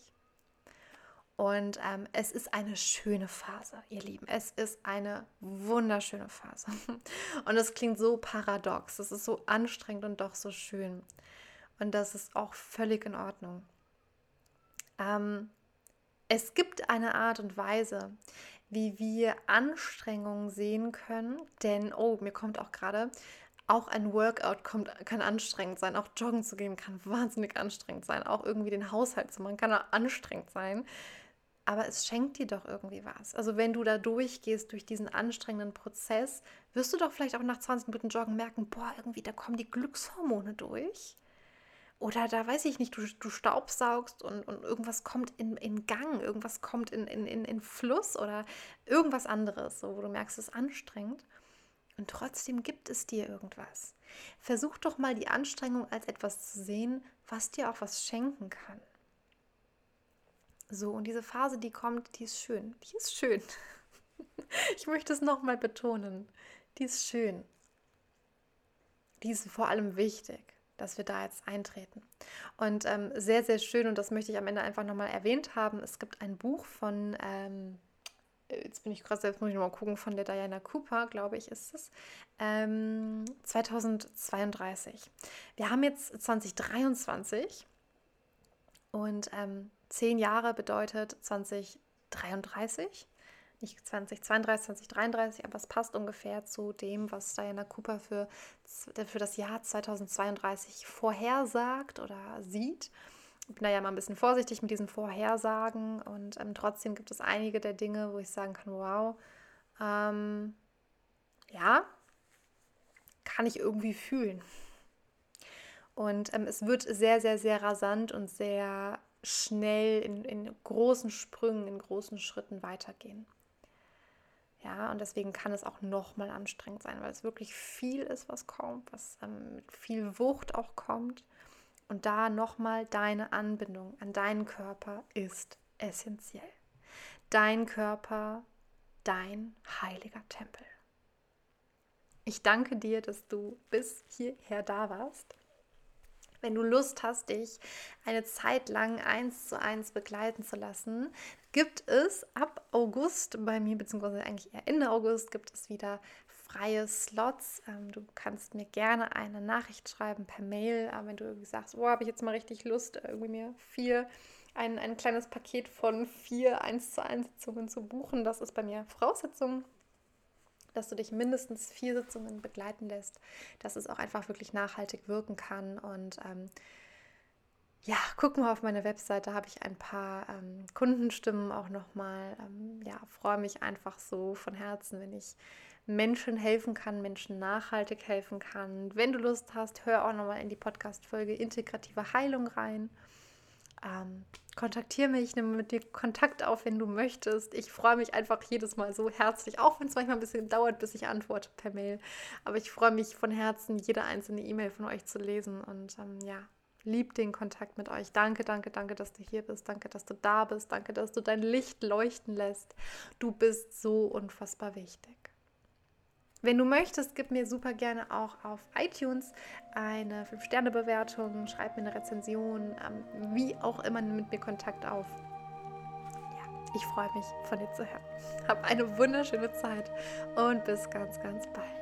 Und ähm, es ist eine schöne Phase, ihr Lieben. Es ist eine wunderschöne Phase. Und es klingt so paradox. Es ist so anstrengend und doch so schön. Und das ist auch völlig in Ordnung. Ähm, es gibt eine Art und Weise, wie wir Anstrengungen sehen können. Denn, oh, mir kommt auch gerade, auch ein Workout kommt, kann anstrengend sein. Auch joggen zu gehen kann wahnsinnig anstrengend sein. Auch irgendwie den Haushalt zu machen kann anstrengend sein aber es schenkt dir doch irgendwie was. Also wenn du da durchgehst durch diesen anstrengenden Prozess, wirst du doch vielleicht auch nach 20 Minuten Joggen merken, boah, irgendwie da kommen die Glückshormone durch. Oder da weiß ich nicht, du, du staubsaugst und, und irgendwas kommt in, in Gang, irgendwas kommt in, in, in, in Fluss oder irgendwas anderes, so, wo du merkst, es ist anstrengend. Und trotzdem gibt es dir irgendwas. Versuch doch mal die Anstrengung als etwas zu sehen, was dir auch was schenken kann. So, und diese Phase, die kommt, die ist schön. Die ist schön. Ich möchte es nochmal betonen. Die ist schön. Die ist vor allem wichtig, dass wir da jetzt eintreten. Und ähm, sehr, sehr schön, und das möchte ich am Ende einfach nochmal erwähnt haben. Es gibt ein Buch von, ähm, jetzt bin ich gerade selbst, muss ich nochmal gucken, von der Diana Cooper, glaube ich, ist es, ähm, 2032. Wir haben jetzt 2023 und ähm, zehn Jahre bedeutet 2033, nicht 2032, 2033, aber es passt ungefähr zu dem, was Diana Cooper für, für das Jahr 2032 vorhersagt oder sieht. Ich bin da ja mal ein bisschen vorsichtig mit diesen Vorhersagen und ähm, trotzdem gibt es einige der Dinge, wo ich sagen kann, wow, ähm, ja, kann ich irgendwie fühlen. Und ähm, es wird sehr, sehr, sehr rasant und sehr schnell in, in großen Sprüngen, in großen Schritten weitergehen. Ja, und deswegen kann es auch nochmal anstrengend sein, weil es wirklich viel ist, was kommt, was ähm, mit viel Wucht auch kommt. Und da nochmal deine Anbindung an deinen Körper ist essentiell. Dein Körper, dein heiliger Tempel. Ich danke dir, dass du bis hierher da warst. Wenn du Lust hast, dich eine Zeit lang eins zu eins begleiten zu lassen, gibt es ab August bei mir, beziehungsweise eigentlich eher Ende August, gibt es wieder freie Slots. Ähm, du kannst mir gerne eine Nachricht schreiben per Mail, wenn du irgendwie sagst, oh, habe ich jetzt mal richtig Lust, irgendwie mir vier, ein, ein kleines Paket von vier 1 zu 1 Sitzungen zu buchen. Das ist bei mir Voraussetzung dass du dich mindestens vier Sitzungen begleiten lässt, dass es auch einfach wirklich nachhaltig wirken kann. Und ähm, ja, guck mal auf meine Webseite, habe ich ein paar ähm, Kundenstimmen auch nochmal. Ähm, ja, freue mich einfach so von Herzen, wenn ich Menschen helfen kann, Menschen nachhaltig helfen kann. Wenn du Lust hast, hör auch nochmal in die Podcast-Folge Integrative Heilung rein. Ähm, kontaktiere mich, nehme mit dir Kontakt auf, wenn du möchtest. Ich freue mich einfach jedes Mal so herzlich, auch wenn es manchmal ein bisschen dauert, bis ich antworte per Mail. Aber ich freue mich von Herzen, jede einzelne E-Mail von euch zu lesen und ähm, ja, lieb den Kontakt mit euch. Danke, danke, danke, dass du hier bist. Danke, dass du da bist. Danke, dass du dein Licht leuchten lässt. Du bist so unfassbar wichtig. Wenn du möchtest, gib mir super gerne auch auf iTunes eine 5-Sterne-Bewertung, schreib mir eine Rezension, ähm, wie auch immer, nimm mit mir Kontakt auf. Ja, ich freue mich, von dir zu hören. Hab eine wunderschöne Zeit und bis ganz, ganz bald.